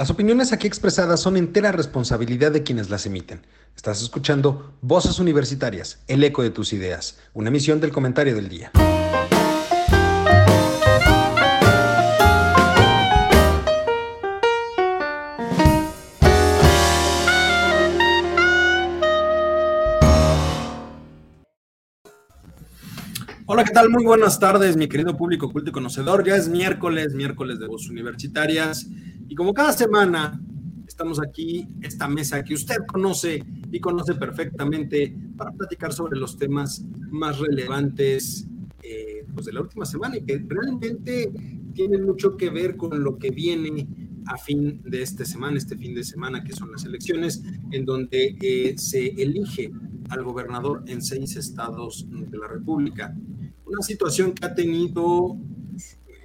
Las opiniones aquí expresadas son entera responsabilidad de quienes las emiten. Estás escuchando Voces Universitarias, el eco de tus ideas, una emisión del comentario del día. Hola, ¿qué tal? Muy buenas tardes, mi querido público culto y conocedor. Ya es miércoles, miércoles de Voces Universitarias. Y como cada semana, estamos aquí, esta mesa que usted conoce y conoce perfectamente para platicar sobre los temas más relevantes eh, pues de la última semana y que realmente tienen mucho que ver con lo que viene a fin de esta semana, este fin de semana que son las elecciones, en donde eh, se elige al gobernador en seis estados de la República. Una situación que ha tenido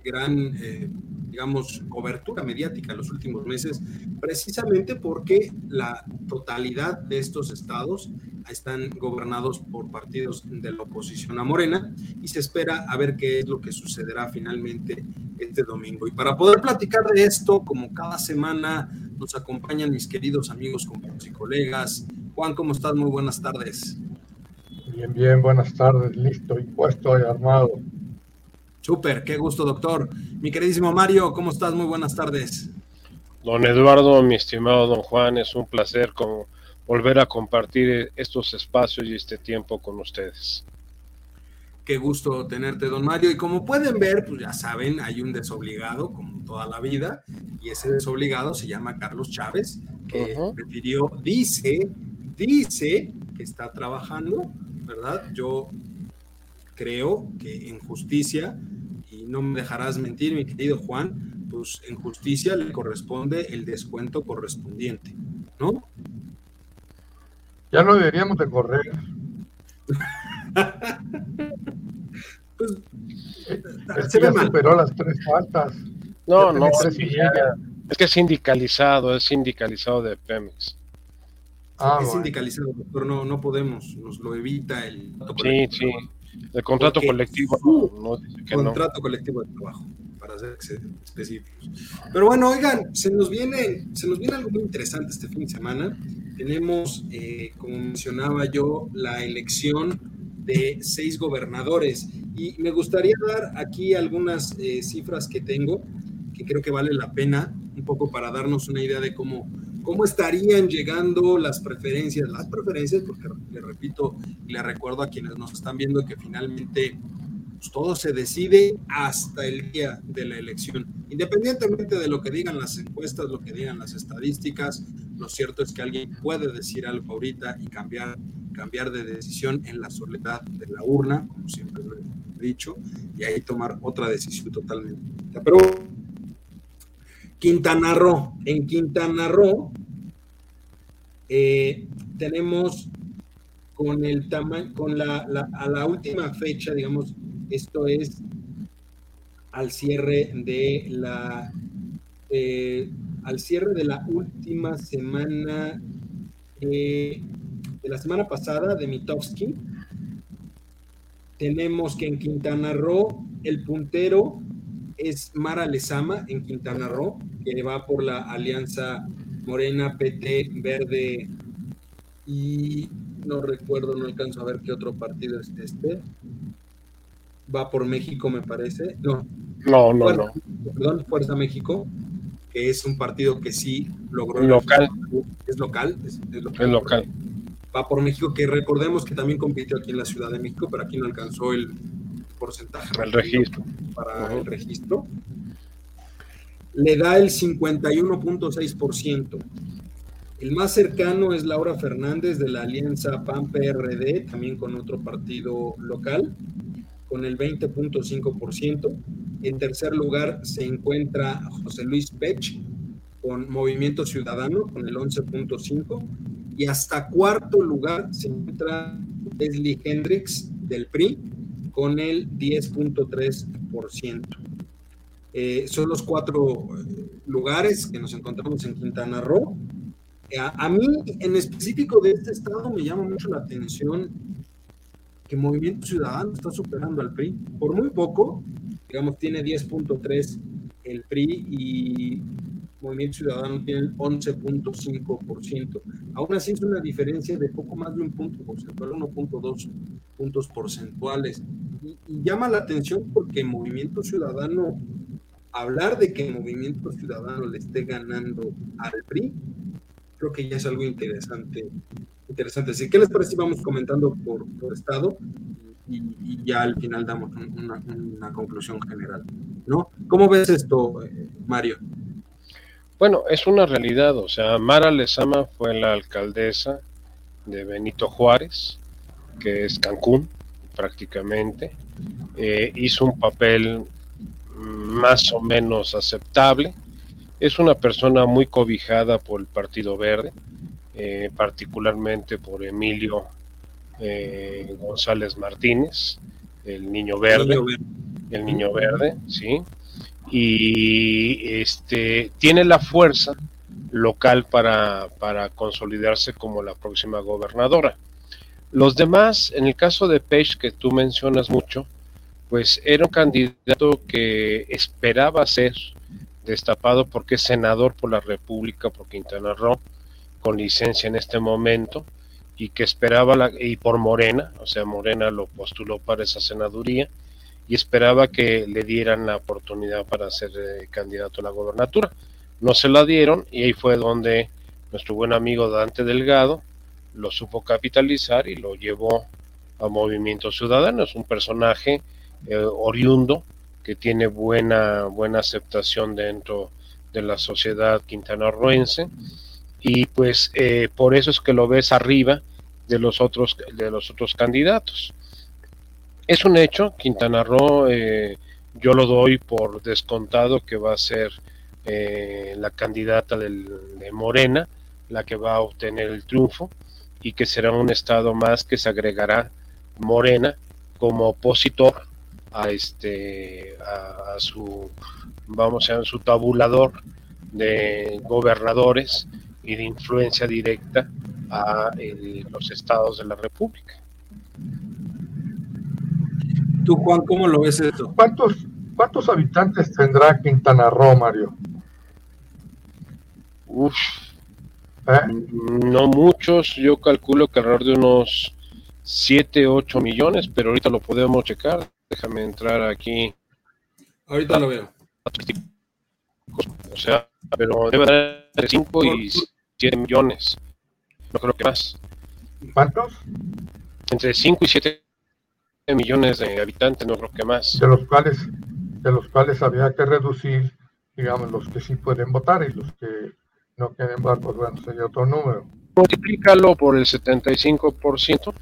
gran eh, digamos, cobertura mediática en los últimos meses, precisamente porque la totalidad de estos estados están gobernados por partidos de la oposición a Morena y se espera a ver qué es lo que sucederá finalmente este domingo. Y para poder platicar de esto, como cada semana, nos acompañan mis queridos amigos, compañeros y colegas. Juan, ¿cómo estás? Muy buenas tardes. Bien, bien, buenas tardes, listo y puesto y armado. Súper, qué gusto, doctor. Mi queridísimo Mario, ¿cómo estás? Muy buenas tardes. Don Eduardo, mi estimado don Juan, es un placer volver a compartir estos espacios y este tiempo con ustedes. Qué gusto tenerte, don Mario. Y como pueden ver, pues ya saben, hay un desobligado, como toda la vida, y ese desobligado se llama Carlos Chávez, que prefirió, dice, dice que está trabajando, ¿verdad? Yo creo que en justicia no me dejarás mentir, mi querido Juan, pues en justicia le corresponde el descuento correspondiente, ¿no? Ya no deberíamos de correr. pues, es que ya superó las tres faltas. No, no, es, que es sindicalizado, es sindicalizado de Pemex. Ah, es sindicalizado, pero no, no podemos, nos lo evita el... Sí, sí. El contrato colectivo no, contrato colectivo de trabajo, para ser específicos. Pero bueno, oigan, se nos viene, se nos viene algo muy interesante este fin de semana. Tenemos, eh, como mencionaba yo, la elección de seis gobernadores. Y me gustaría dar aquí algunas eh, cifras que tengo, que creo que vale la pena, un poco para darnos una idea de cómo ¿Cómo estarían llegando las preferencias? Las preferencias, porque le repito le recuerdo a quienes nos están viendo que finalmente pues, todo se decide hasta el día de la elección. Independientemente de lo que digan las encuestas, lo que digan las estadísticas, lo cierto es que alguien puede decir algo ahorita y cambiar, cambiar de decisión en la soledad de la urna, como siempre lo he dicho, y ahí tomar otra decisión totalmente. Pero Quintana Roo. En Quintana Roo eh, tenemos con el tamaño, con la, a la última fecha, digamos, esto es al cierre de la eh, al cierre de la última semana eh, de la semana pasada de Mitowski, tenemos que en Quintana Roo el puntero es Mara Lezama en Quintana Roo, que va por la alianza Morena, PT, Verde y no recuerdo, no alcanzo a ver qué otro partido es este. Va por México, me parece. No, no, no, no. Perdón, Fuerza México, que es un partido que sí logró. Local. Es local. Es, local. local. Va por México, que recordemos que también compitió aquí en la Ciudad de México, pero aquí no alcanzó el porcentaje. El registro. Para el registro le da el 51.6%. El más cercano es Laura Fernández de la alianza PAN-PRD, también con otro partido local, con el 20.5%. En tercer lugar se encuentra José Luis Pech con Movimiento Ciudadano, con el 11.5%. Y hasta cuarto lugar se encuentra Leslie Hendricks del PRI con el 10.3%. Eh, son los cuatro eh, lugares que nos encontramos en Quintana Roo. Eh, a, mí, en específico de este estado, me llama mucho la atención que Movimiento Ciudadano está superando al PRI. Por muy poco, digamos, tiene 10.3 el PRI y Movimiento Ciudadano tiene el 11.5%. Aún así es una diferencia de poco más de un punto porcentual, 1.2 puntos porcentuales. Y, llama la atención porque Movimiento Ciudadano, hablar de que Movimiento Ciudadano le esté ganando al PRI, creo que ya es algo interesante. interesante. Así que les parece si vamos comentando por, por estado y, ya al final damos una, una, conclusión general, ¿no? ¿Cómo ves esto, eh, Mario? Bueno, es una realidad, o sea, Mara Lezama fue la alcaldesa de Benito Juárez, que es Cancún prácticamente, eh, hizo un papel más o menos aceptable, es una persona muy cobijada por el Partido Verde, eh, particularmente por Emilio eh, González Martínez, el niño verde, el niño verde, sí, y este tiene la fuerza local para, para consolidarse como la próxima gobernadora. Los demás, en el caso de Page, que tú mencionas mucho, pues era un candidato que esperaba ser destapado porque es senador por la República, por Quintana Roo, con licencia en este momento, y que esperaba, la, y por Morena, o sea, Morena lo postuló para esa senaduría, y esperaba que le dieran la oportunidad para ser eh, candidato a la gobernatura. No se la dieron y ahí fue donde nuestro buen amigo Dante Delgado lo supo capitalizar y lo llevó a Movimiento Ciudadano. Es un personaje eh, oriundo que tiene buena, buena aceptación dentro de la sociedad quintanarroense y pues eh, por eso es que lo ves arriba de los otros de los otros candidatos es un hecho Quintana Roo eh, yo lo doy por descontado que va a ser eh, la candidata de Morena la que va a obtener el triunfo y que será un estado más que se agregará Morena como opositor a este a, su vamos a su tabulador de gobernadores y de influencia directa a los estados de la República. Tú, Juan, ¿cómo lo ves esto? ¿Cuántos, cuántos habitantes tendrá Quintana Roo, Mario? Uf, ¿Eh? no muchos, yo calculo que alrededor de unos 7, 8 millones, pero ahorita lo podemos checar. Déjame entrar aquí. Ahorita lo veo. O sea, pero debe de 5 y 7 millones. No creo que más. ¿Cuántos? Entre 5 y 7 millones de habitantes, no creo que más. De los cuales, de los cuales había que reducir, digamos, los que sí pueden votar y los que no quieren votar, pues bueno, sería otro número. Multiplícalo por el 75%.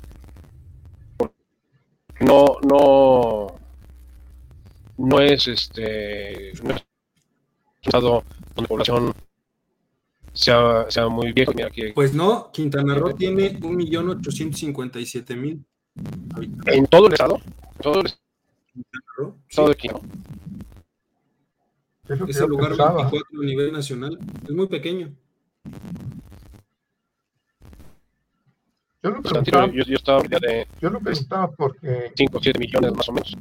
No, no, no es este, no es un estado donde la población sea, sea muy aquí. Pues no, Quintana Roo tiene 1.857.000 habitantes. ¿En todo el estado? ¿Todo el estado? Todo el Quintana Es, es el lugar pensaba. 24 a nivel nacional. Es muy pequeño. Yo lo preguntaba, yo, yo estaba de yo lo preguntaba porque 5 o 7 millones más o menos.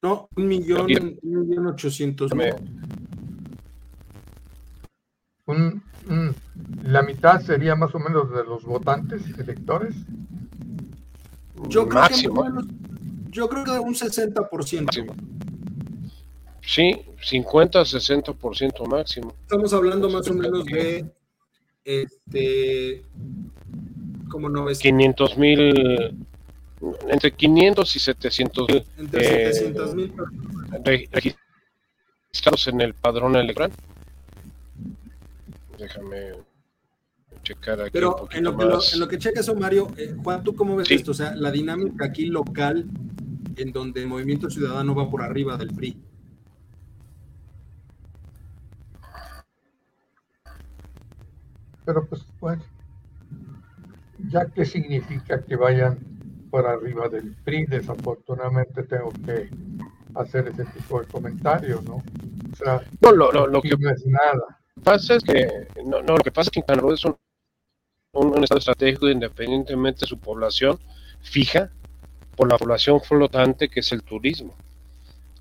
No, un millón, un millón ochocientos mil. Un, un, la mitad sería más o menos de los votantes, electores. Yo creo máximo. que yo creo que un 60%. Máximo. Sí, 50, 60% máximo. Estamos hablando más o menos de este como 900 500 mil entre 500 y 700 mil entre 700 mil eh, registrados en el padrón electoral déjame checar aquí. Pero en, lo que en, lo que checa eso, Mario, eh, Juan, ¿tú cómo ves esto? O sea, la dinámica aquí local, en donde el Movimiento Ciudadano va por arriba del PRI. Pero pues, bueno, ya que significa que vayan por arriba del PRI, desafortunadamente tengo que hacer ese tipo de comentarios, ¿no? O sea, no, lo, lo, lo que no es nada pasa es que, no, no, lo que pasa es que Quintana Roo es un, un, estado estratégico independientemente de su población fija por la población flotante que es el turismo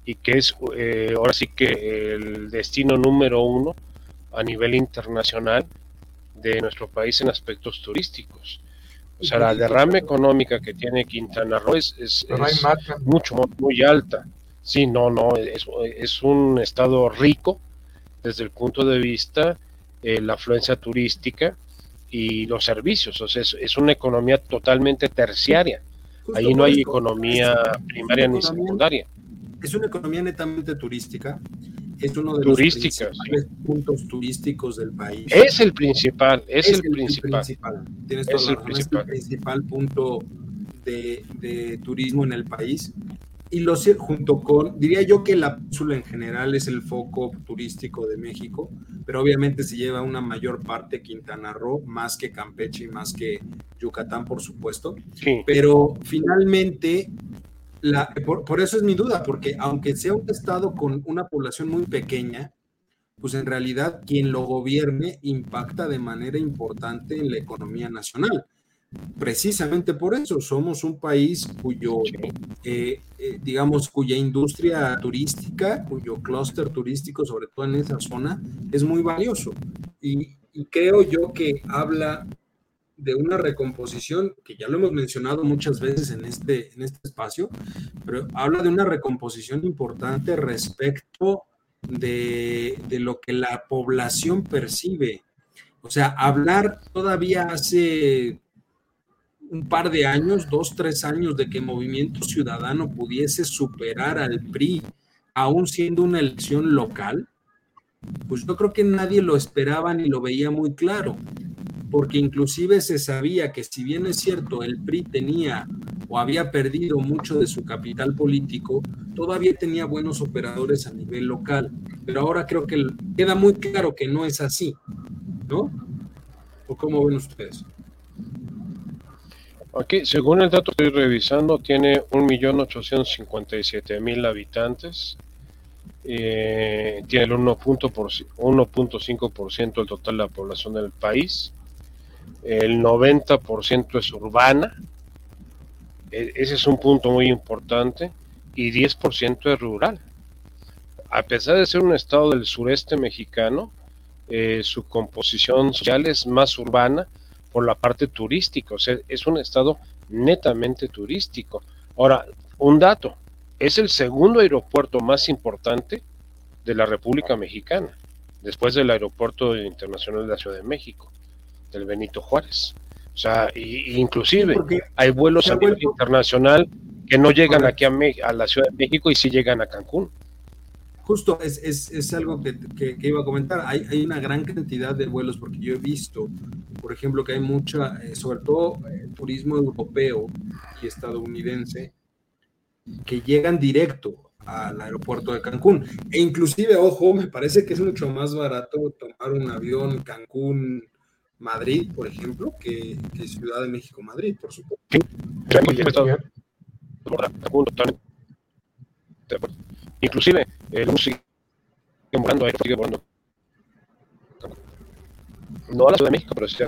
y que es eh, ahora sí que el destino número uno a nivel internacional de nuestro país en aspectos turísticos. O sea, la derrama económica que tiene Quintana Roo es, mucho, muy alta. Sí, no, no, es, un estado rico desde el punto de vista de la afluencia turística y los servicios. O sea, es, una economía totalmente terciaria. Ahí no hay economía primaria ni secundaria. Es una economía netamente turística es uno de los principales puntos turísticos del país. Es el principal, es, el, principal. Tienes es el principal. Es el principal punto de, turismo en el país. Y lo junto con, diría yo que la península en general es el foco turístico de México, pero obviamente se lleva una mayor parte Quintana Roo, más que Campeche y más que Yucatán, por supuesto. Pero finalmente por, eso es mi duda, porque aunque sea un estado con una población muy pequeña, pues en realidad quien lo gobierne impacta de manera importante en la economía nacional. Precisamente por eso somos un país cuyo, eh, eh, digamos, cuya industria turística, cuyo clúster turístico, sobre todo en esa zona, es muy valioso. y creo yo que habla de una recomposición, que ya lo hemos mencionado muchas veces en este, en este espacio, pero habla de una recomposición importante respecto de, de lo que la población percibe. O sea, hablar todavía hace un par de años, dos, tres años, de que Movimiento Ciudadano pudiese superar al PRI, aún siendo una elección local, pues yo creo que nadie lo esperaba ni lo veía muy claro porque inclusive se sabía que si bien es cierto el PRI tenía o había perdido mucho de su capital político, todavía tenía buenos operadores a nivel local. Pero ahora creo que queda muy claro que no es así, ¿no? ¿O cómo ven ustedes? Aquí, según el dato que estoy revisando, tiene 1.857.000 habitantes. Eh, tiene el 1.5% del total de la población del país el 90% es urbana, e, ese es un punto muy importante, y 10% es rural. A pesar de ser un estado del sureste mexicano, eh, su composición social es más urbana por la parte turística, o sea, es un estado netamente turístico. Ahora, un dato, es el segundo aeropuerto más importante de la República Mexicana, después del Aeropuerto Internacional de la Ciudad de México del Benito Juárez. O sea, inclusive hay vuelos a nivel internacional que no llegan aquí a, la Ciudad de México y sí llegan a Cancún. Justo, es, es, es algo que, que, iba a comentar. Hay, hay, una gran cantidad de vuelos, porque yo he visto, por ejemplo, que hay mucha, eh, sobre todo eh, turismo europeo y estadounidense, que llegan directo al aeropuerto de Cancún. E inclusive, ojo, me parece que es mucho más barato tomar un avión Cancún Madrid, por ejemplo, que, Ciudad de México, Madrid, por supuesto. Inclusive, el bus sigue volando, ahí sigue volando. No a la Ciudad de México, pero sí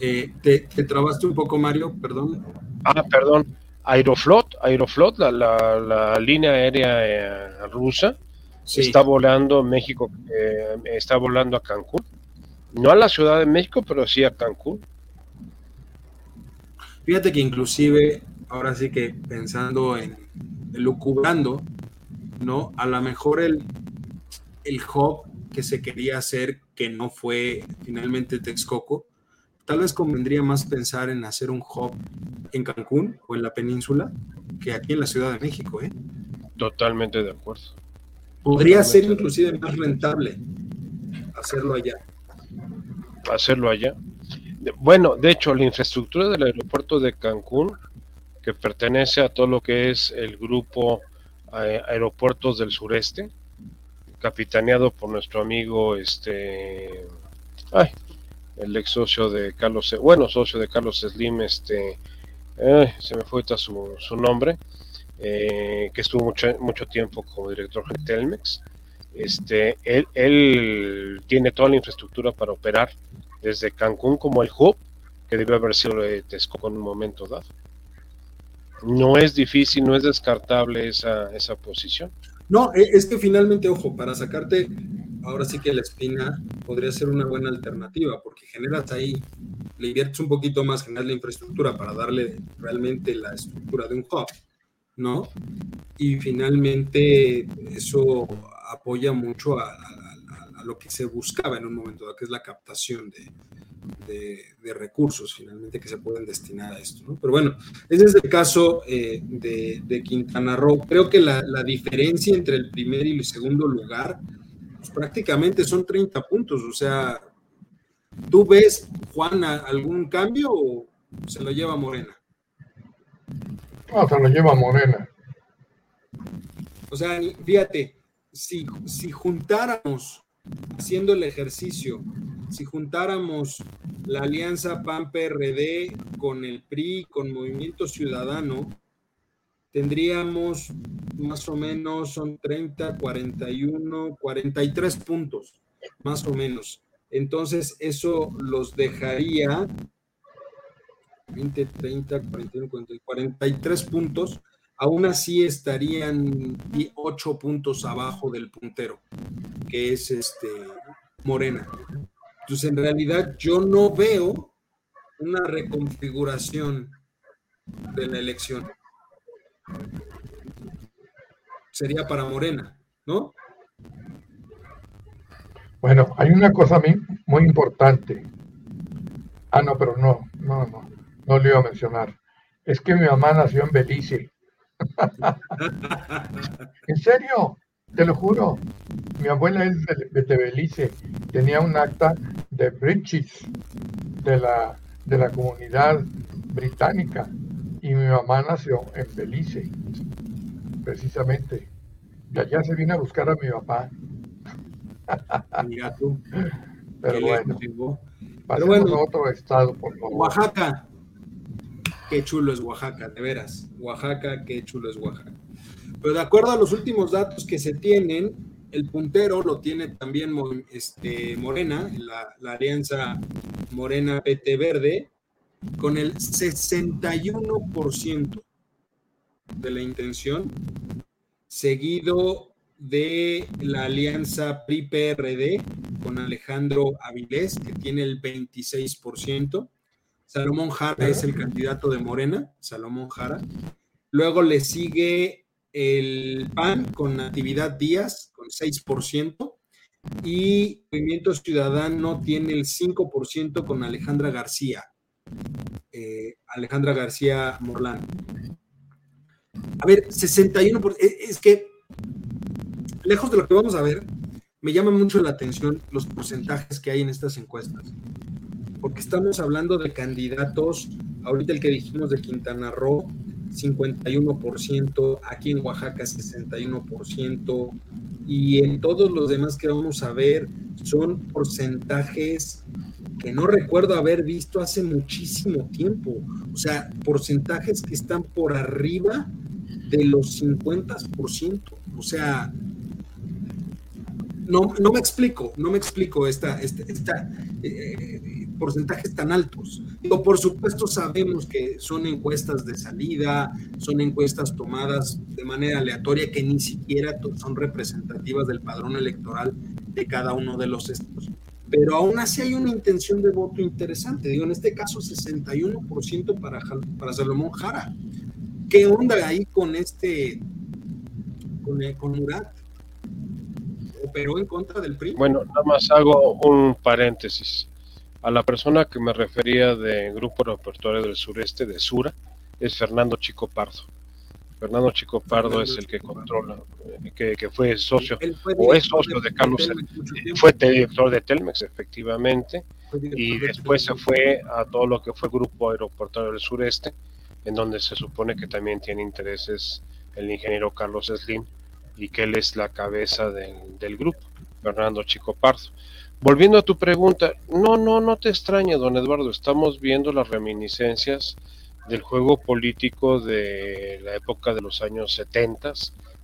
eh, te, te, trabaste un poco, Mario, perdón. Ah, perdón. Aeroflot, Aeroflot, la, la, la línea aérea eh, rusa, está volando México, eh, está volando a Cancún. No a la Ciudad de México, pero sí a Cancún. Fíjate que inclusive, ahora sí que pensando en, lucubrando, ¿no? A lo mejor el, el hub que se quería hacer, que no fue finalmente Texcoco, tal vez convendría más pensar en hacer un hub en Cancún o en la península que aquí en la Ciudad de México, ¿eh? Totalmente de acuerdo. Podría ser inclusive más rentable hacerlo allá. Hacerlo allá. Bueno, de hecho, la infraestructura del aeropuerto de Cancún, que pertenece a todo lo que es el grupo eh, Aeropuertos del Sureste, capitaneado por nuestro amigo, este, ay, el ex socio de Carlos, bueno, socio de Carlos Slim, este, se me fue su, su nombre, eh, que estuvo mucho, mucho tiempo como director de Telmex. Este, él, él, tiene toda la infraestructura para operar desde Cancún como el hub, que debe haber sido de Texcoco en un momento dado. No es difícil, no es descartable esa, esa posición. No, e, es que finalmente, ojo, para sacarte, ahora sí que la espina podría ser una buena alternativa, porque generas ahí, le inviertes un poquito más, generas la infraestructura para darle realmente la estructura de un hub, ¿no? Y finalmente eso apoya mucho a, lo que se buscaba en un momento, que es la captación de, recursos finalmente que se pueden destinar a esto. ¿no? Pero bueno, ese es el caso eh, de, Quintana Roo. Creo que la, diferencia entre el primer y el segundo lugar pues, prácticamente son 30 puntos. O sea, ¿tú ves, Juan, algún cambio o se lo lleva Morena? No, se lo lleva Morena. O sea, fíjate, si, si juntáramos, haciendo el ejercicio, si juntáramos la alianza PAN-PRD con el PRI, con Movimiento Ciudadano, tendríamos más o menos, son 30, 41, 43 puntos, más o menos. Entonces, eso los dejaría 20, 30, 41, 43 puntos aún así estarían ocho puntos abajo del puntero, que es este Morena. Entonces, en realidad, yo no veo una reconfiguración de la elección. Sería para Morena, ¿no? Bueno, hay una cosa muy importante. Ah, no, pero no, no, no, no le iba a mencionar. Es que mi mamá nació en Belice en serio, te lo juro. Mi abuela es de, Belice, tenía un acta de British de la, de la comunidad británica y mi mamá nació en Belice, precisamente. De allá se vino a buscar a mi papá. Mira tú. Pero bueno, Pero bueno, a otro estado, por favor. Oaxaca. Qué chulo es Oaxaca, de veras. Oaxaca, qué chulo es Oaxaca. Pero de acuerdo a los últimos datos que se tienen, el puntero lo tiene también este, Morena, la, la alianza Morena PT Verde, con el 61% de la intención, seguido de la alianza PRI-PRD con Alejandro Avilés, que tiene el 26%, Salomón Jara es el candidato de Morena, Salomón Jara. Luego le sigue el PAN con Natividad Díaz, con 6%. Y Movimiento Ciudadano tiene el 5% con Alejandra García. Eh, Alejandra García Morlán. A ver, 61%. Eh, es que, lejos de lo que vamos a ver, me llama mucho la atención los porcentajes que hay en estas encuestas porque estamos hablando de candidatos, ahorita el que dijimos de Quintana Roo, 51%, aquí en Oaxaca 61%, y en todos los demás que vamos a ver son porcentajes que no recuerdo haber visto hace muchísimo tiempo. O sea, porcentajes que están por arriba de los 50%. O sea, no, no me explico, no me explico esta, esta, esta eh, porcentajes tan altos. Digo, por supuesto sabemos que son encuestas de salida, son encuestas tomadas de manera aleatoria que ni siquiera son representativas del padrón electoral de cada uno de los estados. Pero aún así hay una intención de voto interesante. Digo, en este caso 61% para, Salomón Jara. ¿Qué onda ahí con este, con, con Murat? operó en contra del PRI. Bueno, nada más hago un paréntesis. A la persona que me refería de Grupo Repertorio del Sureste, de Sura, es Fernando Chico Pardo. Fernando Chico Pardo es el que controla, que, que fue socio, o es socio de, Carlos, fue director de Telmex, efectivamente, y después se fue a todo lo que fue Grupo Aeroportuario del Sureste, en donde se supone que también tiene intereses el ingeniero Carlos Slim, y que él es la cabeza del grupo, Fernando Chico Pardo. Volviendo a tu pregunta, no, no, no te extraña, don Eduardo, estamos viendo las reminiscencias del juego político de la época de los años 70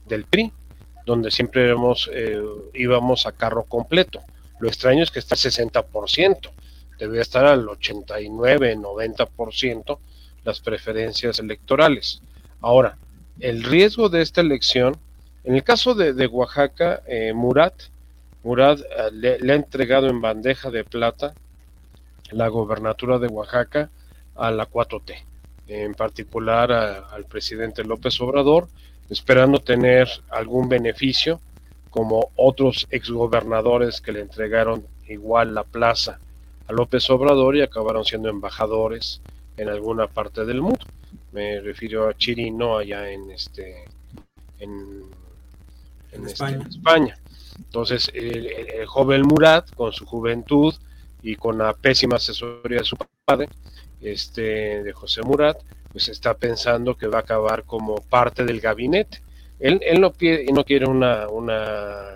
del PRI, donde siempre eh, íbamos a carro completo. Lo extraño es que está al 60%, debe estar al 89, 90% las preferencias electorales. Ahora, el riesgo de esta elección En el caso de, Oaxaca, eh, Murat, Murat eh, le, ha entregado en bandeja de plata la gobernatura de Oaxaca a la 4T, en particular al presidente López Obrador, esperando tener algún beneficio como otros exgobernadores que le entregaron igual la plaza a López Obrador y acabaron siendo embajadores en alguna parte del mundo. Me refiero a Chirino allá en este en, este, España. Entonces, el, joven Murat, con su juventud y con la pésima asesoría de su padre, este, de José Murat, pues está pensando que va a acabar como parte del gabinete. Él, él no, no quiere una, una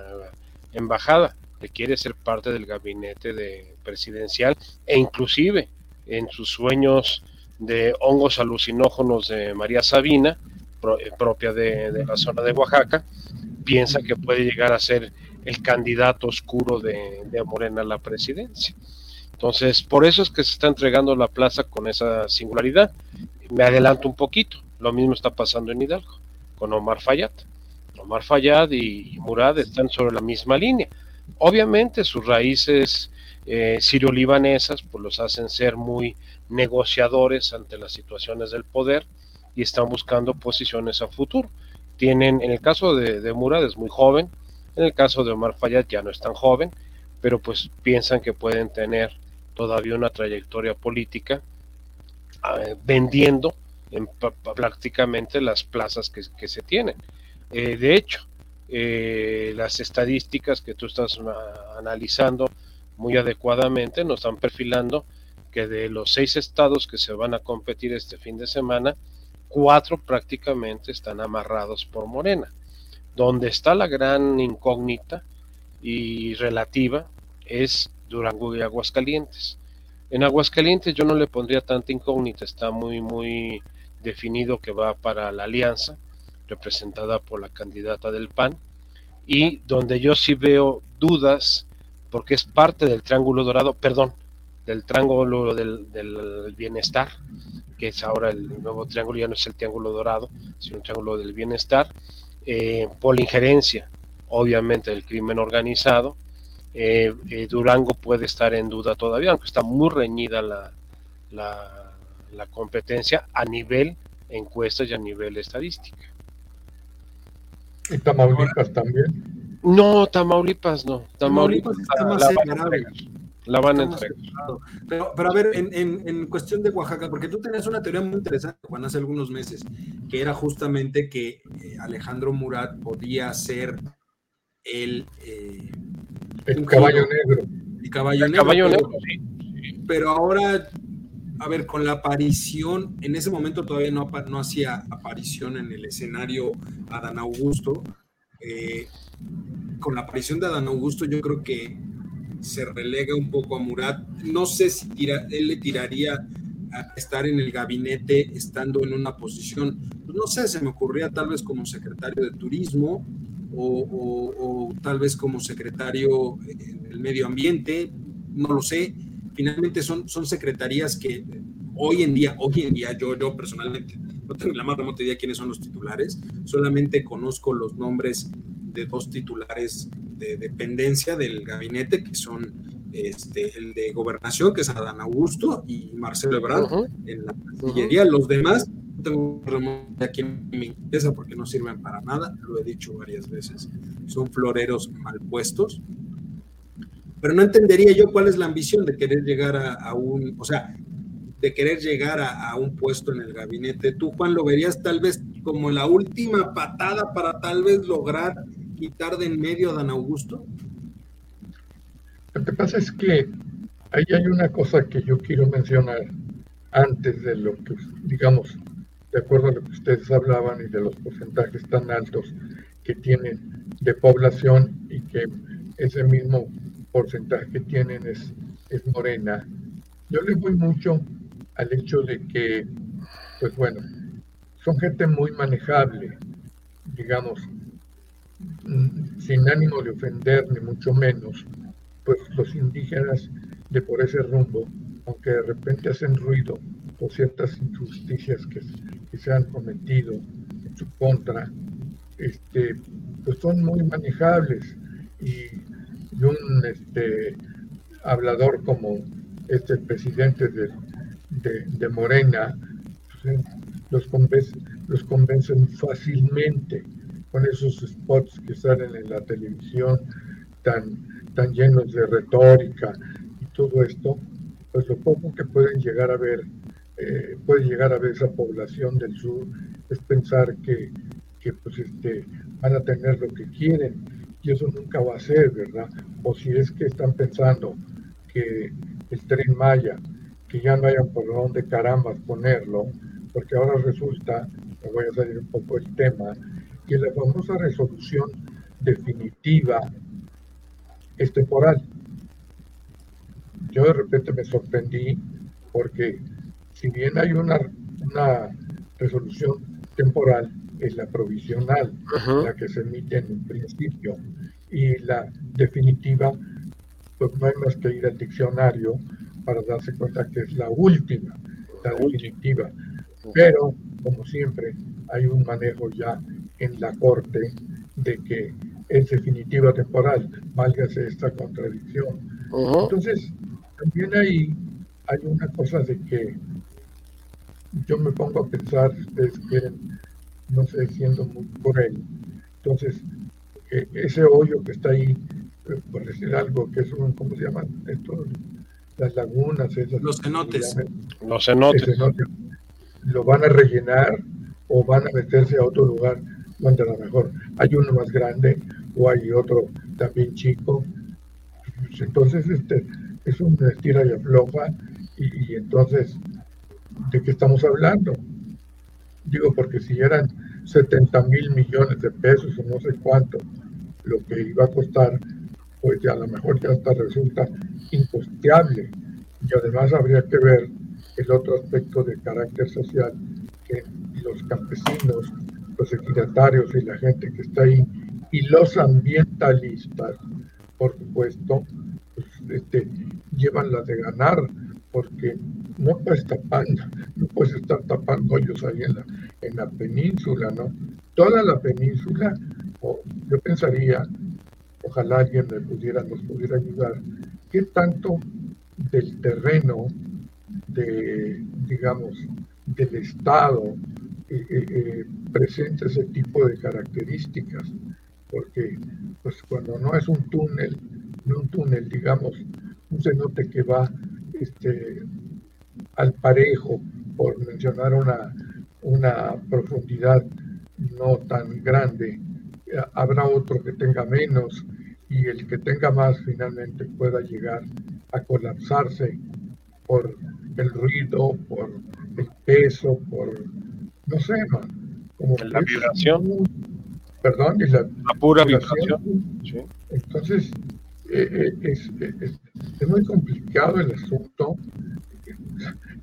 embajada, él quiere ser parte del gabinete de presidencial e inclusive en sus sueños de hongos alucinógenos de María Sabina, eh, propia de, la zona de Oaxaca, piensa que puede llegar a ser el candidato oscuro de, de Morena a la presidencia. Entonces, por eso es que se está entregando la plaza con esa singularidad. Me adelanto un poquito, lo mismo está pasando en Hidalgo, con Omar Fayad. Omar Fayad y Murad están sobre la misma línea. Obviamente sus raíces eh, sirio-libanesas pues los hacen ser muy negociadores ante las situaciones del poder y están buscando posiciones a futuro. Tienen, en el caso de, de Murad es muy joven, en el caso de Omar Fayad ya no es tan joven, pero pues piensan que pueden tener todavía una trayectoria política eh, vendiendo en, prácticamente las plazas que, se tienen. Eh, de hecho, eh, las estadísticas que tú estás analizando muy adecuadamente nos están perfilando que de los seis estados que se van a competir este fin de semana, cuatro prácticamente están amarrados por Morena. Donde está la gran incógnita y relativa es Durango y Aguascalientes. En Aguascalientes yo no le pondría tanta incógnita, está muy, muy definido que va para la alianza, representada por la candidata del PAN, y donde yo sí veo dudas, porque es parte del Triángulo Dorado, perdón, del Triángulo del, Bienestar, que es ahora el nuevo triángulo, ya no es el Triángulo Dorado, sino el Triángulo del Bienestar, eh, por la injerencia, obviamente, del crimen organizado, eh, eh, Durango puede estar en duda todavía, aunque está muy reñida la, la, competencia a nivel encuestas y a nivel estadística. ¿Y Tamaulipas también? No, Tamaulipas no. Tamaulipas, la, van a entregar. Pero, pero a ver, en, en, cuestión de Oaxaca, porque tú tenías una teoría muy interesante, Juan, hace algunos meses, que era justamente que eh, Alejandro Murat podía ser el, el caballo negro. El caballo negro. pero, ahora, a ver, con la aparición, en ese momento todavía no, no hacía aparición en el escenario Adán Augusto. Eh, con la aparición de Adán Augusto, yo creo que se relega un poco a Murat. No sé si él le tiraría a estar en el gabinete estando en una posición, pues no sé, se me ocurría tal vez como secretario de turismo o, tal vez como secretario en el medio ambiente, no lo sé. Finalmente son, son secretarías que hoy en día, hoy en día yo, yo personalmente no tengo la más remota idea quiénes son los titulares, solamente conozco los nombres de dos titulares de dependencia del gabinete, que son este, el de gobernación, que es Adán Augusto, y Marcelo Ebrard en la Cancillería. Los demás tengo a quien me interesa porque no sirven para nada, lo he dicho varias veces, son floreros mal puestos. Pero no entendería yo cuál es la ambición de querer llegar a, un, o sea, de querer llegar a, a, un puesto en el gabinete. Tú, Juan, lo verías tal vez como la última patada para tal vez lograr quitar de en medio a Dan Augusto. Lo que pasa es que ahí hay una cosa que yo quiero mencionar antes de lo que, digamos, de acuerdo a lo que ustedes hablaban y de los porcentajes tan altos que tienen de población y que ese mismo porcentaje que tienen es, es morena. Yo le voy mucho al hecho de que, pues bueno, son gente muy manejable, digamos, sin ánimo de ofender ni mucho menos, pues los indígenas de por ese rumbo, aunque de repente hacen ruido por ciertas injusticias que, se han cometido en su contra, este, pues son muy manejables. Y, un este, hablador como este presidente de, Morena pues, los, convence, los convencen fácilmente con esos spots que salen en la televisión tan, tan llenos de retórica y todo esto, pues lo poco que pueden llegar a ver, eh, puede llegar a ver esa población del sur, es pensar que, que pues este, van a tener lo que quieren y eso nunca va a ser, ¿verdad? O si es que están pensando que el tren Maya, que ya no hayan por dónde caramba ponerlo, porque ahora resulta, me voy a salir un poco del tema, que la famosa resolución definitiva es temporal. Yo de repente me sorprendí porque si bien hay una, una resolución temporal, es la provisional, la que se emite en un principio, y la definitiva, pues no hay más que ir al diccionario para darse cuenta que es la última, la definitiva. Pero, como siempre, hay un manejo ya en la Corte de que es definitiva temporal, válgase esta contradicción. Entonces, también hay, hay una cosa de que yo me pongo a pensar, ustedes quieren, no sé, siendo muy él Entonces, e, ese hoyo que está ahí, eh, por decir algo, que es un, ¿cómo se llaman? Esto, las lagunas, esas, los cenotes. Los cenotes. Lo van a rellenar o van a meterse a otro lugar donde a lo mejor hay uno más grande o hay otro también chico. Entonces, este, es una estira y afloja y, entonces, ¿de qué estamos hablando? Digo, porque si eran 70 mil millones de pesos o no sé cuánto lo que iba a costar, pues ya a lo mejor ya hasta resulta incosteable. Y además habría que ver el otro aspecto de carácter social, que los campesinos, los equidatarios y la gente que está ahí, y los ambientalistas, por supuesto, pues, este, llevan la de ganar, porque no puedes tapando, no puedes estar tapando hoyos ahí en la, en la península, ¿no? Toda la península, o yo pensaría, ojalá alguien me pudiera, nos pudiera ayudar, ¿qué tanto del terreno, de, digamos, del Estado, eh, eh, eh, presenta ese tipo de características? Porque pues cuando no es un túnel, no un túnel, digamos, un cenote que va este, al parejo, por mencionar una, una profundidad no tan grande. Habrá otro que tenga menos y el que tenga más finalmente pueda llegar a colapsarse por el ruido, por el peso, por, no sé, como la vibración. Perdón, y la, pura vibración. Entonces, eh, eh, es, es, muy complicado el asunto.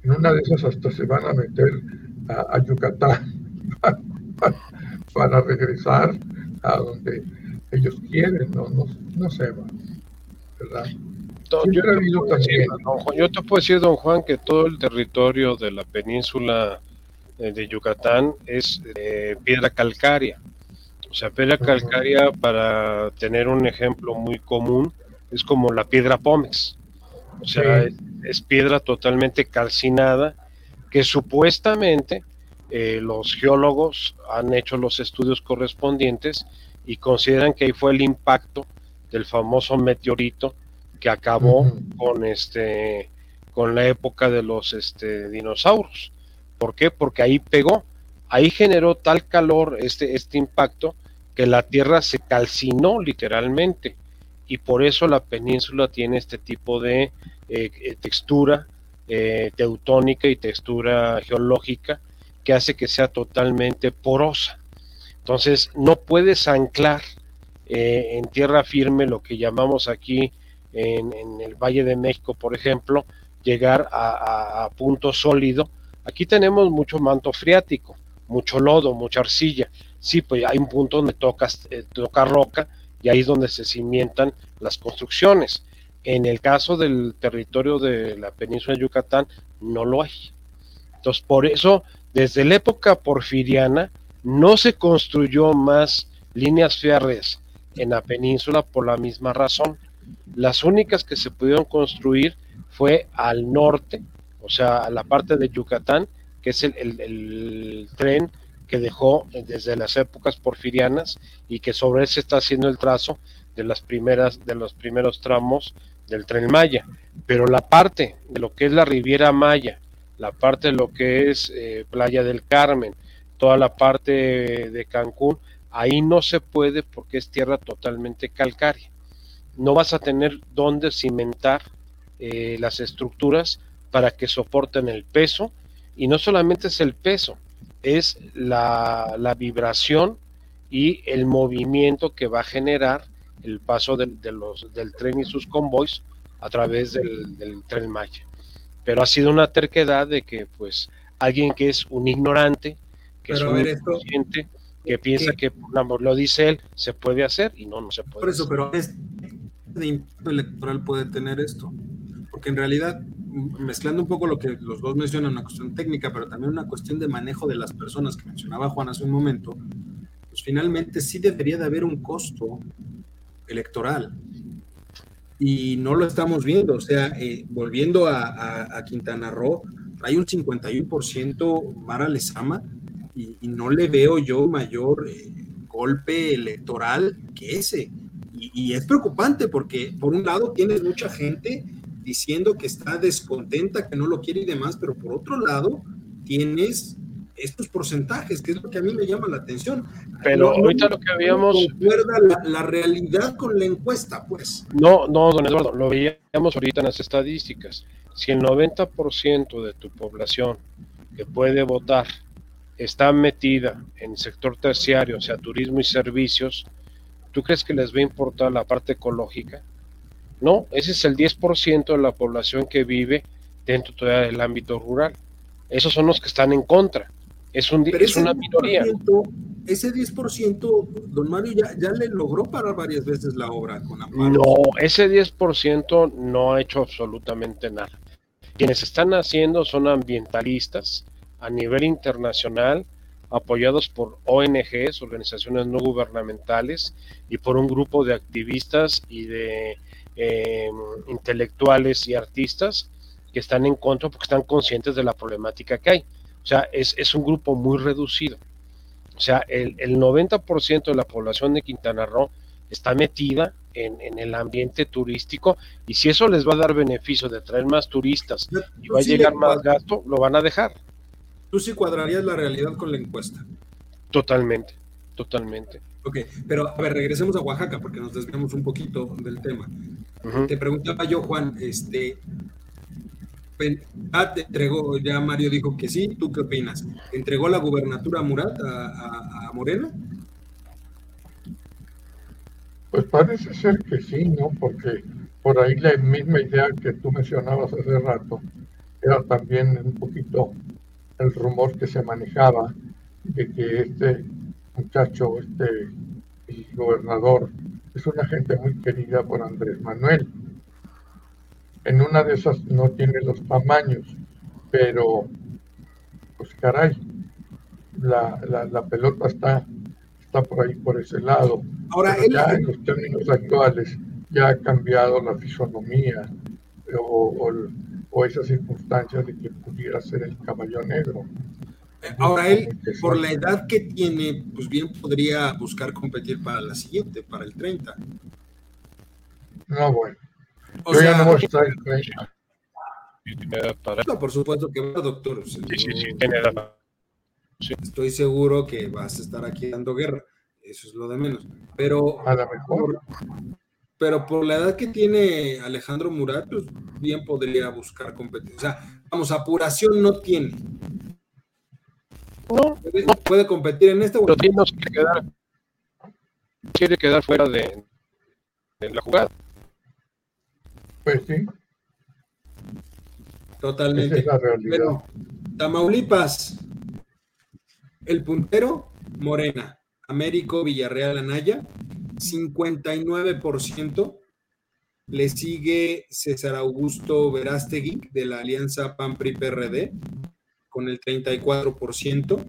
En una de esas hasta se van a meter a, Yucatán para, regresar a donde ellos quieren, no, no, no sé, ¿verdad? Yo te, yo te puedo decir, don Juan, que todo el territorio de la península eh, de Yucatán es piedra calcárea. O sea, piedra calcárea, para tener un ejemplo muy común, es como la piedra pómez. O sea, es, piedra totalmente calcinada que supuestamente eh, los geólogos han hecho los estudios correspondientes y consideran que ahí fue el impacto del famoso meteorito que acabó con este con la época de los este, dinosaurios. ¿Por qué? Porque ahí pegó, ahí generó tal calor este, este impacto que la Tierra se calcinó literalmente y por eso la península tiene este tipo de eh, eh, textura eh, teutónica y textura geológica que hace que sea totalmente porosa. Entonces no puedes anclar en tierra firme lo que llamamos aquí en, el Valle de México, por ejemplo, llegar a, punto sólido. Aquí tenemos mucho manto freático, mucho lodo, mucha arcilla. Sí, pues hay un punto donde tocas, toca roca y ahí es donde se cimientan las construcciones. En el caso del territorio de la península de Yucatán, no lo hay. Entonces, por eso, desde la época porfiriana, No se construyó más líneas férreas en la península por la misma razón. Las únicas que se pudieron construir fue al norte, o sea, la parte de Yucatán, que es el, tren que dejó desde las épocas porfirianas y que sobre él está haciendo el trazo de las primeras de los primeros tramos del tren Maya, pero la parte de lo que es la Riviera Maya, la parte de lo que es eh, Playa del Carmen, toda la parte de Cancún, ahí no se puede porque es tierra totalmente calcárea. No vas a tener dónde cimentar eh, las estructuras para que soporten el peso y no solamente es el peso, es la, la vibración y el movimiento que va a generar el paso de, los, del tren y sus convoys a través del, tren Maya. Pero ha sido una terquedad de que pues alguien que es un ignorante, que es un inconsciente, que piensa que, lo dice él, se puede hacer y no, no se puede. Por eso, pero es de impacto electoral puede tener esto? Porque en realidad, mezclando un poco lo que los dos mencionan, una cuestión técnica, pero también una cuestión de manejo de las personas que mencionaba Juan hace un momento, pues finalmente sí debería de haber un costo electoral. Y no lo estamos viendo, o sea, eh, volviendo a, Quintana Roo, hay un 51% Mara Lezama y, y, no le veo yo mayor eh, golpe electoral que ese. Y, y, es preocupante porque por un lado tienes mucha gente diciendo que está descontenta, que no lo quiere y demás, pero por otro lado tienes estos porcentajes, que es lo que a mí me llama la atención. Pero ahorita lo que habíamos... La, la, realidad con la encuesta, pues. No, no, don Eduardo, lo veíamos ahorita en las estadísticas. Si el 90% de tu población que puede votar está metida en el sector terciario, o sea, turismo y servicios, ¿tú crees que les va a importar la parte ecológica? No, ese es el 10% de la población que vive dentro todavía del ámbito rural. Esos son los que están en contra. Es, un, es una minoría. Ese 10%, don Mario, ya, ya, le logró parar varias veces la obra con Amparo. No, ese 10% no ha hecho absolutamente nada. Quienes están haciendo son ambientalistas a nivel internacional, apoyados por ONGs, organizaciones no gubernamentales, y por un grupo de activistas y de eh, intelectuales y artistas que están en contra porque están conscientes de la problemática que hay. O sea, es, un grupo muy reducido. O sea, el, el 90% de la población de Quintana Roo está metida en, el ambiente turístico y si eso les va a dar beneficio de traer más turistas y va a llegar más gasto, lo van a dejar. ¿Tú sí cuadrarías la realidad con la encuesta? Totalmente, totalmente. Ok, pero a ver, regresemos a Oaxaca porque nos desviamos un poquito del tema. Te preguntaba yo, Juan, este, Ah, te entregó, ya Mario dijo que sí, ¿tú qué opinas? ¿Entregó la gubernatura a Murat, a, Morena? Pues parece ser que sí, ¿no? Porque por ahí la misma idea que tú mencionabas hace rato era también un poquito el rumor que se manejaba de que este muchacho, este gobernador, es una gente muy querida por Andrés Manuel en una de esas no tiene los tamaños, pero pues caray, la, la, pelota está, está por ahí, por ese lado. Ahora, ya en los términos actuales ya ha cambiado la fisonomía o, o, esas circunstancias de que pudiera ser el caballo negro. Ahora él, por la edad que tiene, pues bien podría buscar competir para la siguiente, para el 30. No, bueno. O sea, no No, por supuesto que va, doctor. Sí, sí, sí, tiene edad. Estoy seguro que vas a estar aquí dando guerra. Eso es lo de menos. Pero, a lo mejor. pero por la edad que tiene Alejandro Murat, pues bien podría buscar competencia. O sea, vamos, apuración no tiene. No. Puede, competir en este. Pero quedar, quiere quedar fuera de, de la jugada. Pues sí. Totalmente. Tamaulipas, el puntero, Morena. Américo Villarreal Anaya, 59%. Le sigue César Augusto Verástegui de la Alianza PAN-PRI-PRD con el 34%.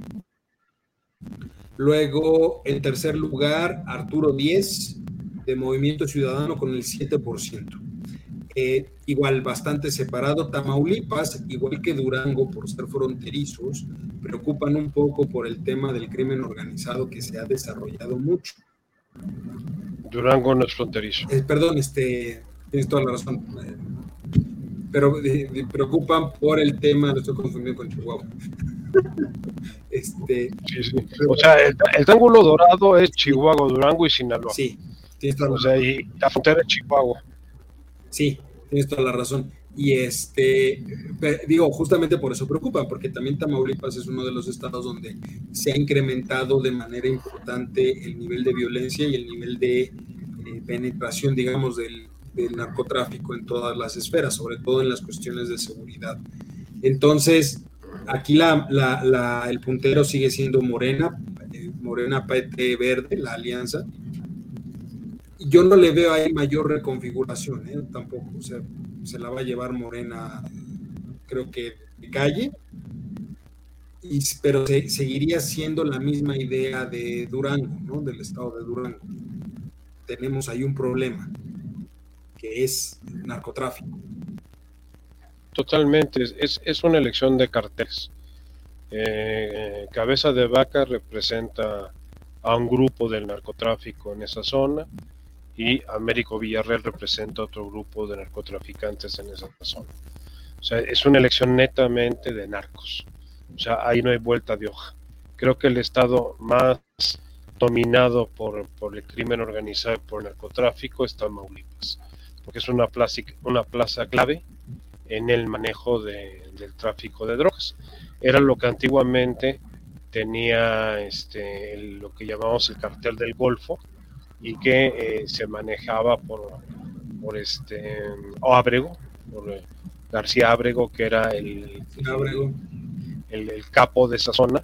Luego, en tercer lugar, Arturo 10 de Movimiento Ciudadano con el 7%. Eh, igual bastante separado. Tamaulipas, igual que Durango por ser fronterizos, preocupan un poco por el tema del crimen organizado que se ha desarrollado mucho. Durango no es fronterizo. Eh, perdón, este, tienes toda la razón. Eh, pero preocupan por el tema, lo estoy confundiendo con Chihuahua. este, O sea, el, el, triángulo dorado es Chihuahua, Durango y Sinaloa. Sí, tienes toda la razón. O sea, y la frontera es Chihuahua. Sí, tienes toda la razón. Y este, digo, justamente por eso preocupa, porque también Tamaulipas es uno de los estados donde se ha incrementado de manera importante el nivel de violencia y el nivel de eh, penetración, digamos, del, narcotráfico en todas las esferas, sobre todo en las cuestiones de seguridad. Entonces, aquí la, el puntero sigue siendo Morena, eh, Morena PT Verde, la alianza, yo no le veo ahí mayor reconfiguración, ¿eh? tampoco. O sea, se la va a llevar Morena, creo que de calle, y, pero seguiría siendo la misma idea de Durango, ¿no? Del estado de Durango. Tenemos ahí un problema, es narcotráfico. Totalmente, es, es una elección de carteles. Eh, cabeza de vaca representa a un grupo del narcotráfico en esa zona y Américo Villarreal representa otro grupo de narcotraficantes en esa zona. O sea, es una elección netamente de narcos. O sea, ahí no hay vuelta de hoja. Creo que el estado más dominado por, por el crimen organizado y por el narcotráfico está Tamaulipas, porque es una plaza, una plaza clave en el manejo de, del tráfico de drogas. Era lo que antiguamente tenía este, lo que llamamos el cartel del Golfo, y que eh, se manejaba por, por este Abrego, por eh, García Abrego, que era el, el, capo de esa zona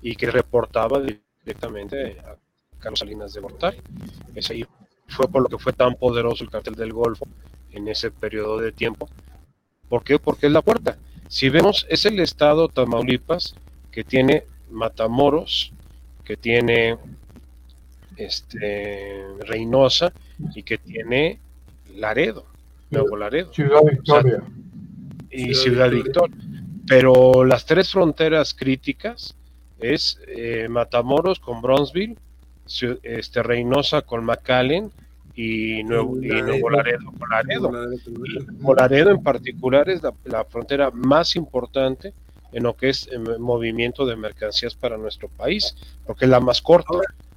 y que reportaba directamente a Carlos Salinas de Gortari. Ese fue por lo que fue tan poderoso el cartel del Golfo en ese periodo de tiempo. ¿Por qué? Porque es la puerta. Si vemos, es el estado Tamaulipas que tiene Matamoros, que tiene este, Reynosa y que tiene Laredo, Nuevo Laredo. Ciudad Victoria. y Ciudad, Victoria. Pero las tres fronteras críticas es eh, Matamoros con Bronzeville, este, Reynosa con McAllen y Nuevo, y Nuevo Laredo con Laredo. Y Laredo en particular es la, frontera más importante en lo que es el movimiento de mercancías para nuestro país, porque es la más corta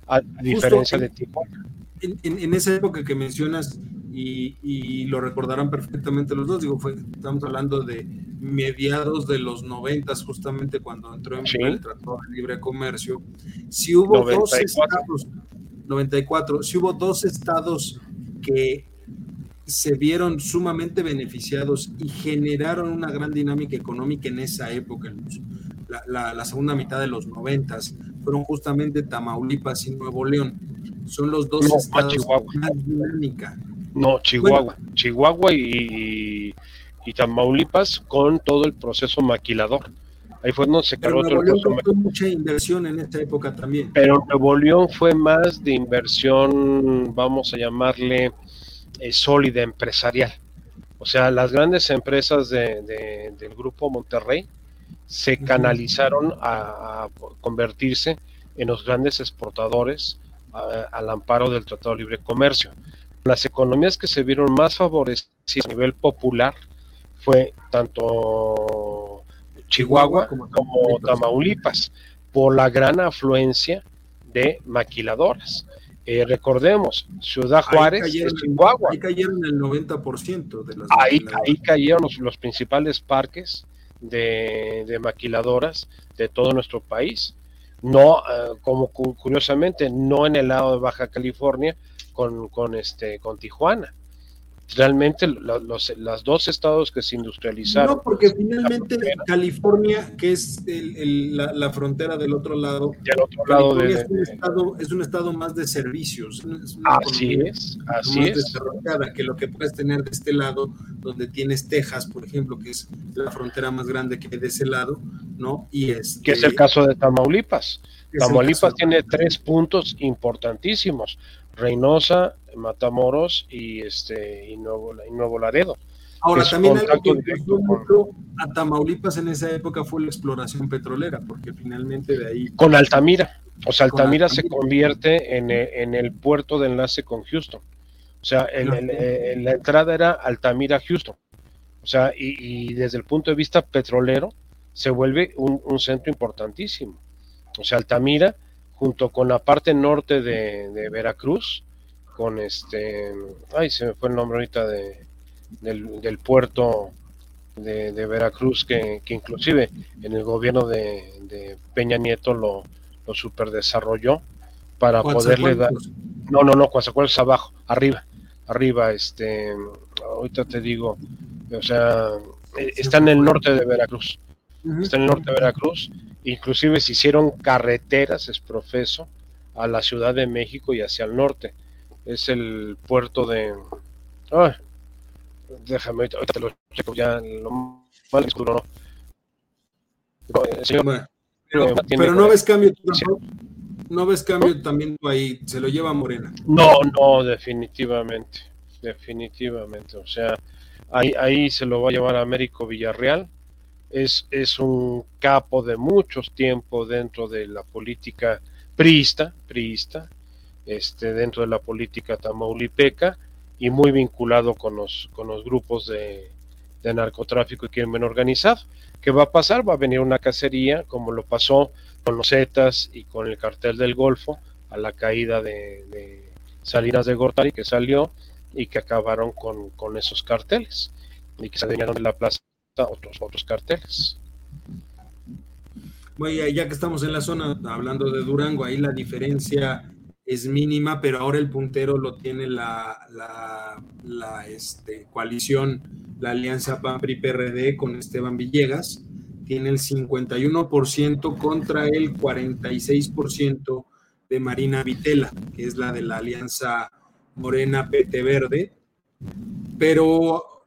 a, diferencia de Tijuana. En, esa época que mencionas, y, lo recordarán perfectamente los dos, digo, fue, estamos hablando de mediados de los noventas, justamente cuando entró en el Tratado de Libre Comercio, si hubo dos estados, 94, si hubo dos estados que se vieron sumamente beneficiados y generaron una gran dinámica económica en esa época, la, la segunda mitad de los noventas, fueron justamente Tamaulipas y Nuevo León. Son los dos estados más dinámica. No, Chihuahua. Chihuahua y, y, Tamaulipas con todo el proceso maquilador. Ahí fue donde se cargó todo el proceso. Fue mucha inversión en esta época también. Pero Nuevo León fue más de inversión, vamos a llamarle eh, sólida, empresarial. O sea, las grandes empresas de, del grupo Monterrey se canalizaron a, convertirse en los grandes exportadores al amparo del Tratado de Libre Comercio. Las economías que se vieron más favorecidas a nivel popular fue tanto Chihuahua como, Tamaulipas, por la gran afluencia de maquiladoras. Eh, recordemos, Ciudad Juárez Chihuahua. Ahí cayeron el 90% de las ahí, ahí cayeron los principales parques de, maquiladoras de todo nuestro país. No, eh, como curiosamente, no en el lado de Baja California con, con, este, con Tijuana. realmente los, los dos estados que se industrializaron. No, porque finalmente California, que es la, frontera del otro lado, otro lado es, un estado, es, un estado, más de servicios. así es, así es. que lo que puedes tener de este lado, donde tienes Texas, por ejemplo, que es la frontera más grande que hay de ese lado, ¿no? Y es que es el caso de Tamaulipas. Tamaulipas tiene tres puntos importantísimos. Reynosa, Matamoros y este y Nuevo, y Nuevo Laredo. Ahora también algo que con... a Tamaulipas en esa época fue la exploración petrolera, porque finalmente de ahí... Con Altamira, o sea, Altamira, se convierte en el, en el, puerto de enlace con Houston. O sea, en, la entrada era Altamira-Houston. O sea, y, desde el punto de vista petrolero, se vuelve un, un centro importantísimo. O sea, Altamira junto con la parte norte de, Veracruz, con este, ay, se me fue el nombre ahorita de, del, puerto de, Veracruz, que, inclusive en el gobierno de, Peña Nieto lo, lo super desarrolló para poderle dar... No, no, no, Coatzacoalcos abajo, arriba, arriba, este, ahorita te digo, o sea, está en el norte de Veracruz, está en el norte de Veracruz, Inclusive se hicieron carreteras, es profeso, a la Ciudad de México y hacia el norte. Es el puerto de... déjame, ahorita te lo checo ya, lo mal no. pero, no ves cambio no ves cambio también ahí, se lo lleva Morena. No, no, definitivamente, definitivamente. O sea, ahí, ahí se lo va a llevar a Américo Villarreal es, es un capo de muchos tiempos dentro de la política priista, priista este, dentro de la política tamaulipeca y muy vinculado con los, con los grupos de, narcotráfico y crimen organizado. ¿Qué va a pasar? Va a venir una cacería, como lo pasó con los Zetas y con el cartel del Golfo, a la caída de, Salinas de Gortari, que salió y que acabaron con, con esos carteles y que se de la plaza otros, otros carteles. Bueno, ya que estamos en la zona, hablando de Durango, ahí la diferencia es mínima, pero ahora el puntero lo tiene la, la, este, coalición, la alianza PAN-PRI-PRD con Esteban Villegas, tiene el 51% contra el 46% de Marina Vitela, que es la de la alianza Morena PT Verde, pero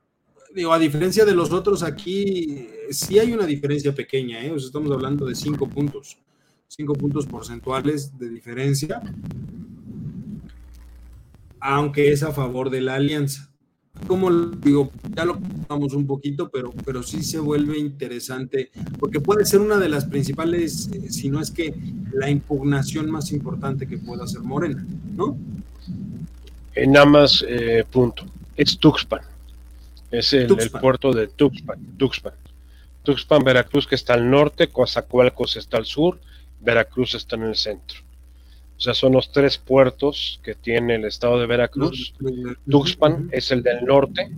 digo, a diferencia de los otros, aquí sí hay una diferencia pequeña, ¿eh? estamos hablando de cinco puntos, cinco puntos porcentuales de diferencia, aunque es a favor de la alianza. Como digo, ya lo contamos un poquito, pero, pero sí se vuelve interesante, porque puede ser una de las principales, si no es que la impugnación más importante que pueda hacer Morena, ¿no? Nada más, eh, punto, es Tuxpan es el, puerto de Tuxpan, Tuxpan. Tuxpan, Veracruz, que está al norte, Coazacualcos está al sur, Veracruz está en el centro. O sea, son los tres puertos que tiene el estado de Veracruz. Tuxpan es el del norte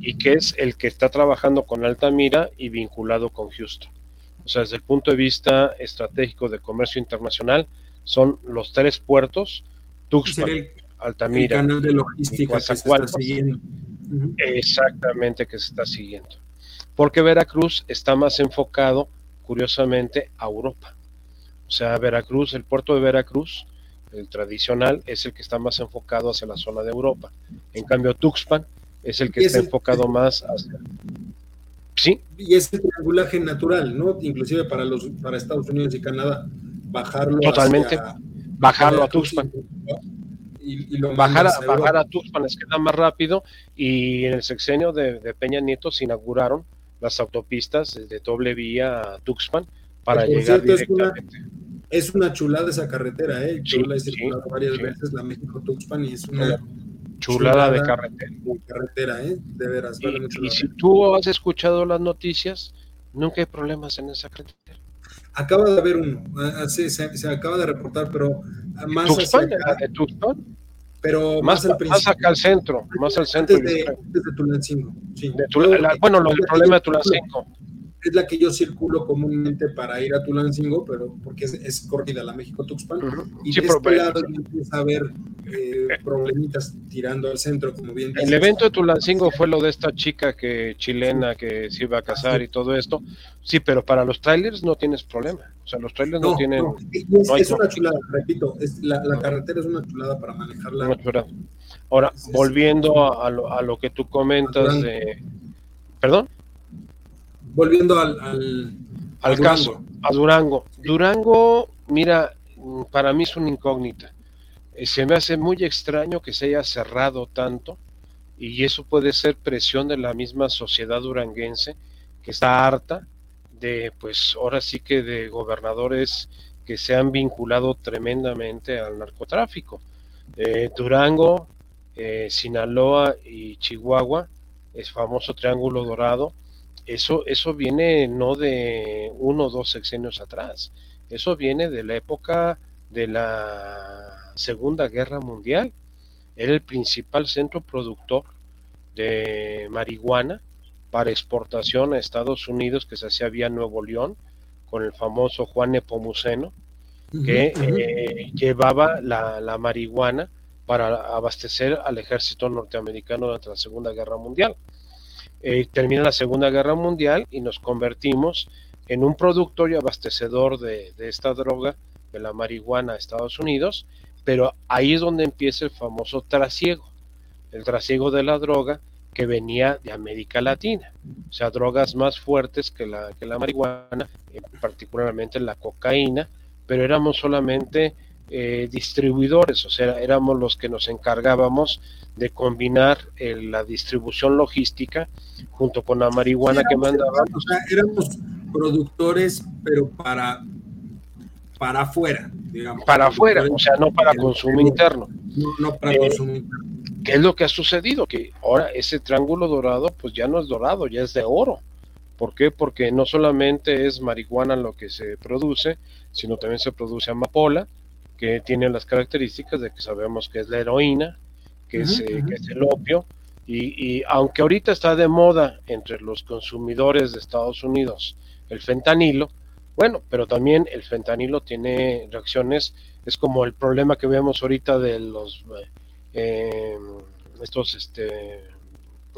y que es el que está trabajando con Altamira y vinculado con Houston. O sea, desde el punto de vista estratégico de comercio internacional, son los tres puertos, Tuxpan, Altamira, canal de logística Exactamente que se está siguiendo. Porque Veracruz está más enfocado, curiosamente, a Europa. O sea, Veracruz, el puerto de Veracruz, el tradicional, es el que está más enfocado hacia la zona de Europa. En cambio, Tuxpan es el que está enfocado más hacia... Sí. Y es el triangulaje natural, ¿no? Inclusive para los para Estados Unidos y Canadá, bajarlo Totalmente. bajarlo a Tuxpan y, bajar, a, bajar a Tuxpan les queda más rápido y en el sexenio de, Peña Nieto se inauguraron las autopistas de doble vía a Tuxpan para llegar directamente. Es una, chulada esa carretera, ¿eh? Yo la he circulado varias veces, la México-Tuxpan, y es una chulada, de carretera. carretera, ¿eh? De veras. y si tú has escuchado las noticias, nunca hay problemas en esa carretera. Acaba de haber uno, ah, se, se, acaba de reportar, pero más hacia acá, pero más, al más acá al centro, más al centro. Desde, desde Tulancingo, sí. bueno, lo del problema de Tulancingo. Es la que yo circulo comúnmente para ir a Tulancingo, pero porque es, corrida la México-Tuxpan. Y de este lado empieza a haber eh, problemitas tirando al centro, como bien El evento de Tulancingo fue lo de esta chica que chilena que se iba a casar y todo esto. Sí, pero para los trailers no tienes problema. O sea, los trailers no, tienen. es, una chulada, repito. la, carretera es una chulada para manejarla. Ahora, volviendo a, lo, a, lo, que tú comentas de. ¿Perdón? Volviendo al, al, caso, a Durango. Durango, mira, para mí es una incógnita. Eh, se me hace muy extraño que se haya cerrado tanto y eso puede ser presión de la misma sociedad duranguense que está harta de, pues ahora sí que de gobernadores que se han vinculado tremendamente al narcotráfico. Eh, Durango, eh, Sinaloa y Chihuahua, es famoso Triángulo Dorado, eso, eso viene no de uno o dos sexenios atrás, eso viene de la época de la Segunda Guerra Mundial. Era el principal centro productor de marihuana para exportación a Estados Unidos que se hacía vía Nuevo León con el famoso Juan Nepomuceno que eh, llevaba la, la, marihuana para abastecer al ejército norteamericano durante la Segunda Guerra Mundial. Eh, termina la Segunda Guerra Mundial y nos convertimos en un productor y abastecedor de, esta droga, de la marihuana a Estados Unidos, pero ahí es donde empieza el famoso trasiego, el trasiego de la droga que venía de América Latina, o sea, drogas más fuertes que la, que la marihuana, eh, particularmente la cocaína, pero éramos solamente eh, distribuidores, o sea, éramos los que nos encargábamos de combinar la distribución logística junto con la marihuana que mandaban. O sea, éramos productores, pero para para afuera, digamos. Para afuera, o sea, no para consumo interno. No, para eh, consumo interno. ¿Qué es lo que ha sucedido? Que ahora ese triángulo dorado, pues ya no es dorado, ya es de oro. ¿Por qué? Porque no solamente es marihuana lo que se produce, sino también se produce amapola, que tiene las características de que sabemos que es la heroína, que, es, eh, que es el opio, y, aunque ahorita está de moda entre los consumidores de Estados Unidos el fentanilo, bueno, pero también el fentanilo tiene reacciones, es como el problema que vemos ahorita de los eh, estos este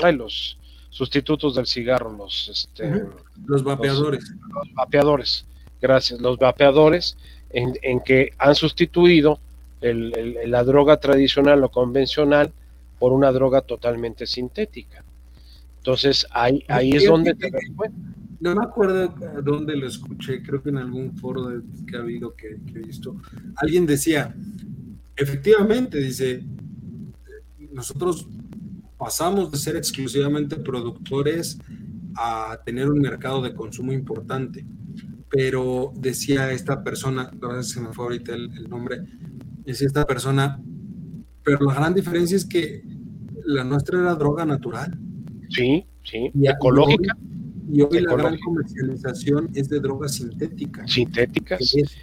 ay, los sustitutos del cigarro, los este, los vapeadores. Los, vapeadores, gracias, los vapeadores en, en que han sustituido la droga tradicional o convencional por una droga totalmente sintética. Entonces ahí, ahí es donde te No me acuerdo dónde lo escuché, creo que en algún foro que ha habido que, he visto. Alguien decía, efectivamente, dice, nosotros pasamos de ser exclusivamente productores a tener un mercado de consumo importante. Pero decía esta persona, la verdad se me fue ahorita el nombre, decía esta persona, pero la gran diferencia es que la nuestra era droga natural. Sí, sí, y ecológica. Y hoy, la gran comercialización es de drogas sintéticas. Sintéticas. es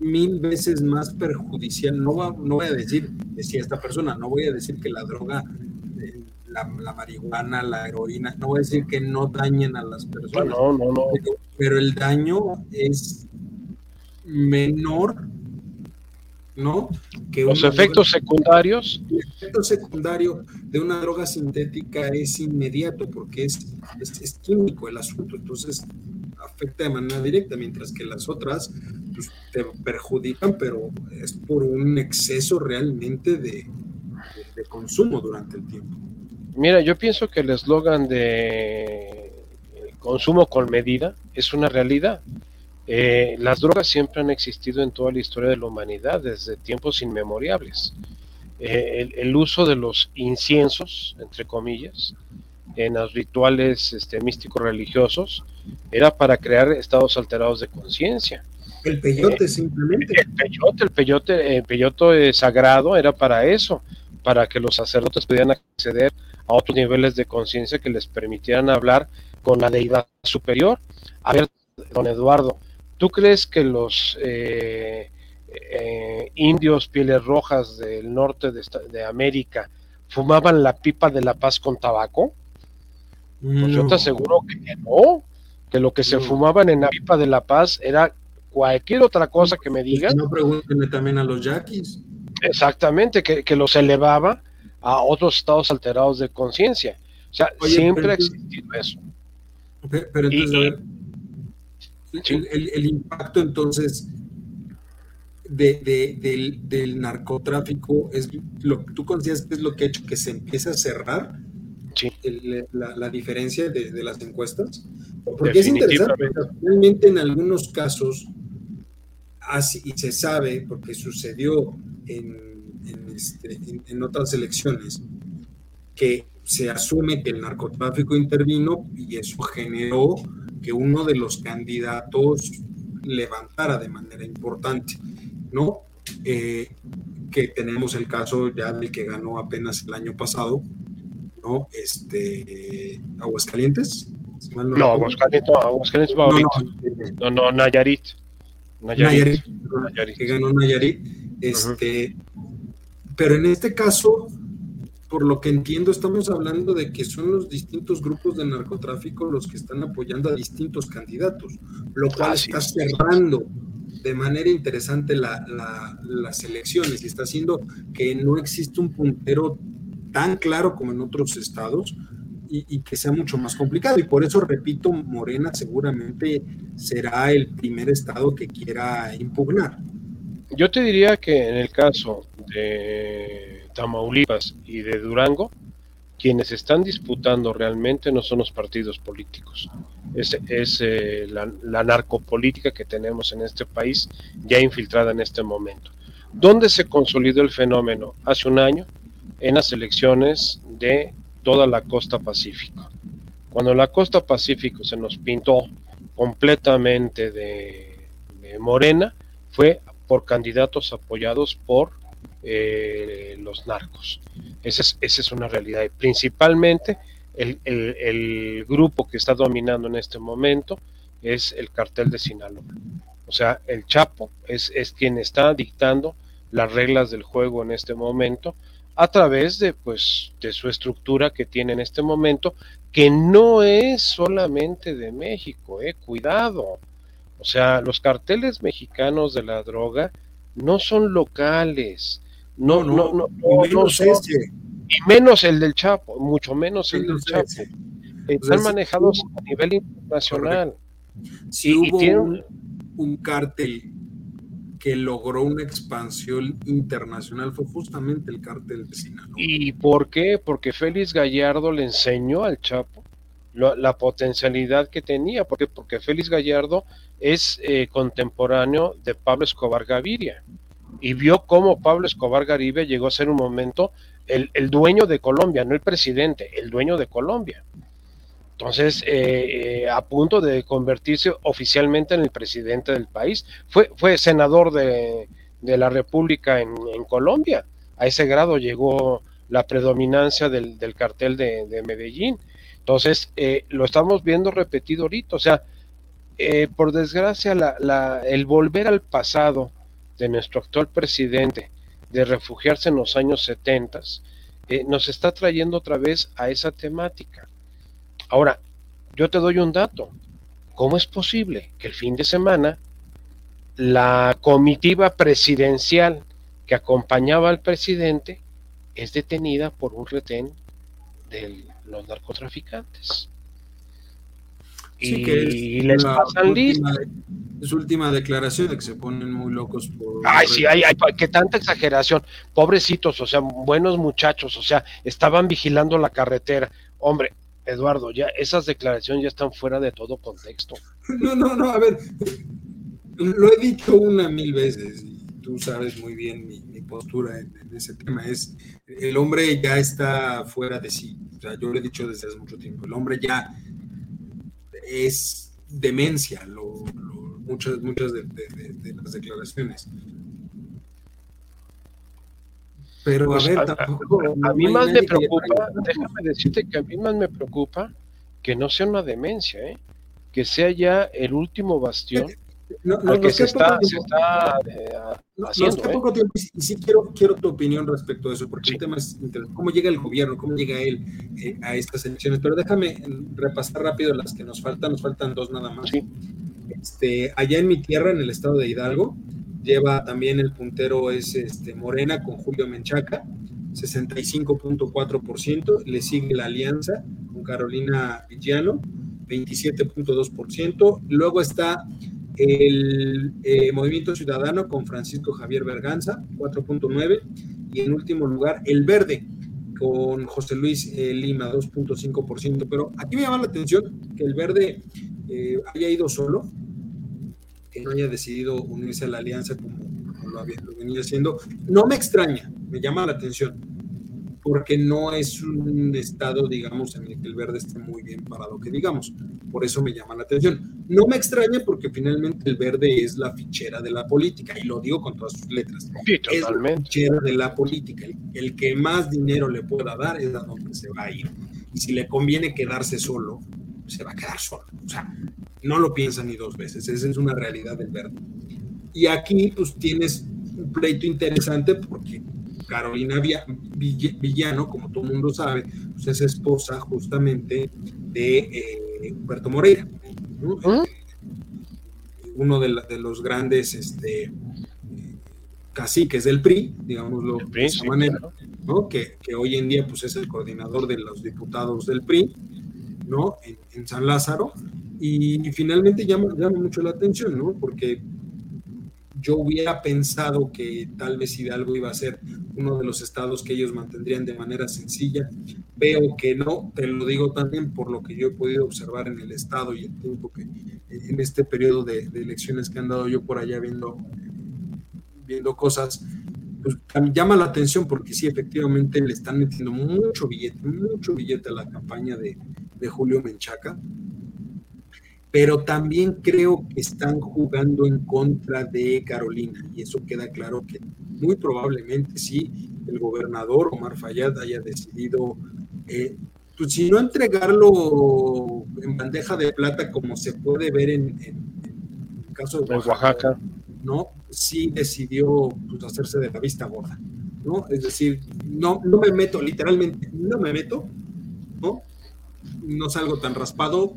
mil veces más perjudicial. No, no voy a decir, decía esta persona, no voy a decir que la droga, la, marihuana, la heroína, no voy a decir que no dañen a las personas. No, no, no. pero el daño es menor ¿no? Que Los efectos secundarios. El efecto secundario de una droga sintética es inmediato porque es, es, químico el asunto, entonces afecta de manera directa, mientras que las otras pues, te perjudican, pero es por un exceso realmente de, de consumo durante el tiempo. Mira, yo pienso que el eslogan de consumo con medida es una realidad. Eh, las drogas siempre han existido en toda la historia de la humanidad, desde tiempos inmemoriales. Eh, el, uso de los inciensos, entre comillas, en los rituales este, místicos religiosos, era para crear estados alterados de conciencia. El peyote, eh, simplemente. El peyote, el peyote, el peyote sagrado era para eso, para que los sacerdotes pudieran acceder a otros niveles de conciencia que les permitieran hablar con la deidad superior. A ver, don Eduardo, ¿Tú crees que los eh, eh, indios pieles rojas del norte de, América fumaban la pipa de la paz con tabaco? Pues yo te aseguro que no. que lo que se fumaban en la pipa de La Paz era cualquier otra cosa que me digan. No pregúntenme también a los yaquis. Exactamente, que, que los elevaba a otros estados alterados de conciencia. O sea, siempre ha existido eso. Pero, entonces, el, impacto entonces de, del, narcotráfico es lo tú consideras que es lo que ha hecho que se empiece a cerrar sí. la, diferencia de, las encuestas. Porque es interesante, realmente en algunos casos, así, y se sabe, porque sucedió en, en, este, en otras elecciones, que se asume que el narcotráfico intervino y eso generó que uno de los candidatos levantara de manera importante, ¿no? Eh, que tenemos el caso ya del que ganó apenas el año pasado, ¿no? Este, Aguascalientes. no, no, Aguascalientes, no, Aguascalientes va no, no, no, Nayarit. Nayarit. Nayarit, que ganó Nayarit. Este, Pero en este caso, por lo que entiendo, estamos hablando de que son los distintos grupos de narcotráfico los que están apoyando a distintos candidatos, lo cual está cerrando de manera interesante las elecciones y está haciendo que no existe un puntero tan claro como en otros estados y, y, que sea mucho más complicado. Y por eso, repito, Morena seguramente será el primer estado que quiera impugnar. Yo te diría que en el caso de Tamaulipas y de Durango, quienes están disputando realmente no son los partidos políticos, es, es eh, la, narcopolítica que tenemos en este país ya infiltrada en este momento. ¿Dónde se consolidó el fenómeno? Hace un año, en las elecciones de toda la costa pacífico. Cuando la costa pacífico se nos pintó completamente de morena, fue por candidatos apoyados por eh, los narcos. Esa es, esa es una realidad. Y principalmente el, grupo que está dominando en este momento es el cartel de Sinaloa. O sea, el Chapo es, es quien está dictando las reglas del juego en este momento a través de pues de su estructura que tiene en este momento que no es solamente de México, eh, cuidado. O sea, los carteles mexicanos de la droga no son locales, no, no, no, y menos Y menos el del Chapo, mucho menos el del Chapo. Están manejados a nivel internacional. Si hubo un, cártel que logró una expansión internacional fue justamente el cártel de Sinaloa. ¿Y por qué? Porque Félix Gallardo le enseñó al Chapo la, potencialidad que tenía, porque, porque Félix Gallardo es eh, contemporáneo de Pablo Escobar Gaviria y vio cómo Pablo Escobar Garibia llegó a ser un momento el, dueño de Colombia, no el presidente, el dueño de Colombia. Entonces, eh, eh, a punto de convertirse oficialmente en el presidente del país, fue, fue senador de, la República en, Colombia. A ese grado llegó la predominancia del, cartel de, Medellín. Entonces, eh, lo estamos viendo repetido ahorita. O sea, por desgracia, el volver al pasado de nuestro actual presidente de refugiarse en los años 70, eh, nos está trayendo otra vez a esa temática. Ahora, yo te doy un dato. ¿Cómo es posible que el fin de semana la comitiva presidencial que acompañaba al presidente es detenida por un retén de los narcotraficantes? y les pasan listas su última declaración de que se ponen muy locos por... Ay, sí, hay, hay, qué tanta exageración. Pobrecitos, o sea, buenos muchachos, o sea, estaban vigilando la carretera. Hombre, Eduardo, ya esas declaraciones ya están fuera de todo contexto. No, no, no, a ver, lo he dicho una mil veces y tú sabes muy bien mi, postura en, ese tema. Es, el hombre ya está fuera de sí. O sea, yo lo he dicho desde hace mucho tiempo. El hombre ya es demencia, lo muchas, muchas de, las declaraciones. Pero a pues, ver, tampoco. A, mí más me preocupa, déjame decirte que a mí más me preocupa que no sea una demencia, ¿eh? que sea ya el último bastión al que se está, se está eh, haciendo. ¿eh? poco tiempo y sí quiero, quiero tu opinión respecto a eso, porque el tema es cómo llega el gobierno, cómo llega él eh, a estas elecciones. Pero déjame repasar rápido las que nos faltan, nos faltan dos nada más. Este, allá en mi tierra, en el estado de Hidalgo, lleva también el puntero es este, Morena con Julio Menchaca, 65.4%, le sigue la alianza con Carolina Villano, 27.2%, luego está el eh, Movimiento Ciudadano con Francisco Javier Berganza, 4.9%, y en último lugar el Verde con José Luis eh, Lima, 2.5%, pero aquí me llama la atención que el Verde eh, haya ido solo, que no haya decidido unirse a la alianza como, lo, había, venido haciendo. No me extraña, me llama la atención, porque no es un estado, digamos, en el que el verde esté muy bien parado, que digamos. Por eso me llama la atención. No me extraña porque finalmente el verde es la fichera de la política, y lo digo con todas sus letras. Es la fichera de la política. El, el que más dinero le pueda dar es a donde se va a ir. Y si le conviene quedarse solo, se va a quedar solo. O sea, no lo piensa ni dos veces, esa es una realidad del verde. Y aquí pues tienes un pleito interesante porque Carolina Villano, como todo el mundo sabe, pues es esposa justamente de eh, Humberto Moreira, ¿Mm? uno de, los grandes este, caciques del PRI, digámoslo de esa manera, ¿no? que, que, hoy en día pues, es el coordinador de los diputados del PRI, ¿no? en San Lázaro, y, finalmente llama, llama mucho la atención, ¿no? Porque yo hubiera pensado que tal vez Hidalgo iba a ser uno de los estados que ellos mantendrían de manera sencilla. Veo que no, te lo digo también por lo que yo he podido observar en el estado y el tiempo que en este periodo de, elecciones que han dado yo por allá viendo, viendo cosas, pues llama la atención porque sí, efectivamente le están metiendo mucho billete, mucho billete a la campaña de, de Julio Menchaca pero también creo que están jugando en contra de Carolina y eso queda claro que muy probablemente sí el gobernador Omar Fayad haya decidido, eh, pues si no entregarlo en bandeja de plata como se puede ver en, el caso de Oaxaca, no, sí decidió pues, hacerse de la vista gorda, ¿no? Es decir, no, no me meto, literalmente, no me meto, ¿no? No salgo tan raspado,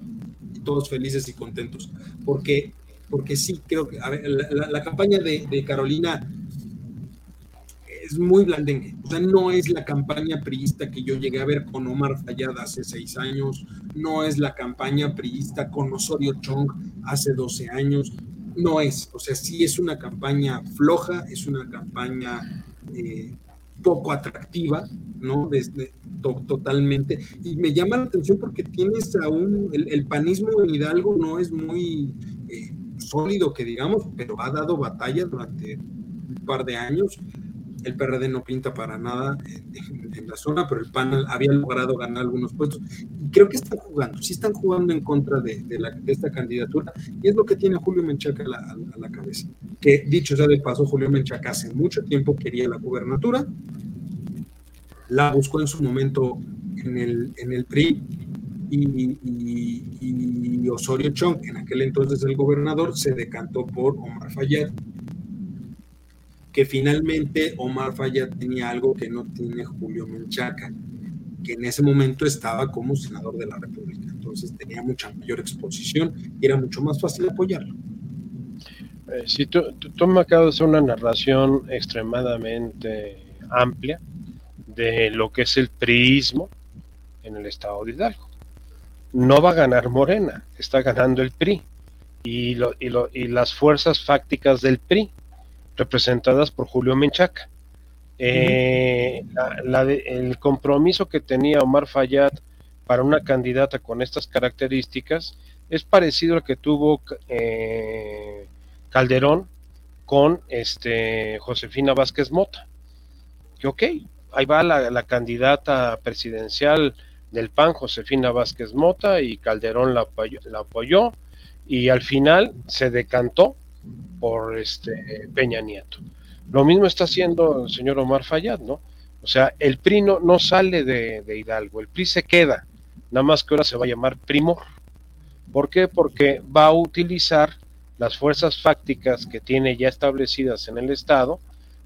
todos felices y contentos, porque, porque sí, creo que la, campaña de, Carolina es muy blandengue, o sea, no es la campaña priista que yo llegué a ver con Omar Fayad hace seis años, no es la campaña priista con Osorio Chong hace 12 años, no es, o sea, sí es una campaña floja, es una campaña eh, poco atractiva, ¿no? Desde, totalmente. Y me llama la atención porque tienes aún, el, panismo en Hidalgo no es muy eh, sólido, que digamos, pero ha dado batalla durante un par de años. El PRD no pinta para nada en, la zona, pero el PAN había logrado ganar algunos puestos. Y creo que están jugando, sí están jugando en contra de, esta candidatura, y es lo que tiene Julio Menchaca a la, cabeza. Que dicho sea de paso, Julio Menchaca hace mucho tiempo quería la gubernatura, la buscó en su momento en el, en el PRI y, Osorio Chong, en aquel entonces el gobernador, se decantó por Omar Fayad, que finalmente Omar Fayad tenía algo que no tiene Julio Menchaca, que en ese momento estaba como senador de la República, entonces tenía mucha mayor exposición y era mucho más fácil apoyarlo. Eh, si tú, tú me acabas de hacer una narración extremadamente amplia, de lo que es el priismo en el estado de Hidalgo. No va a ganar Morena, está ganando el PRI y las fuerzas fácticas del PRI, representadas por Julio Menchaca. Eh, el compromiso que tenía Omar Fayad para una candidata con estas características es parecido al que tuvo eh, Calderón con este Josefina Vázquez Mota. Que ok, ahí va la, candidata presidencial del PAN, Josefina Vázquez Mota, y Calderón la apoyó, y al final se decantó por este Peña Nieto. Lo mismo está haciendo el señor Omar Fayad, ¿no? O sea, el PRI no, sale de, de, Hidalgo, el PRI se queda, nada más que ahora se va a llamar Primor. ¿Por qué? Porque va a utilizar las fuerzas fácticas que tiene ya establecidas en el Estado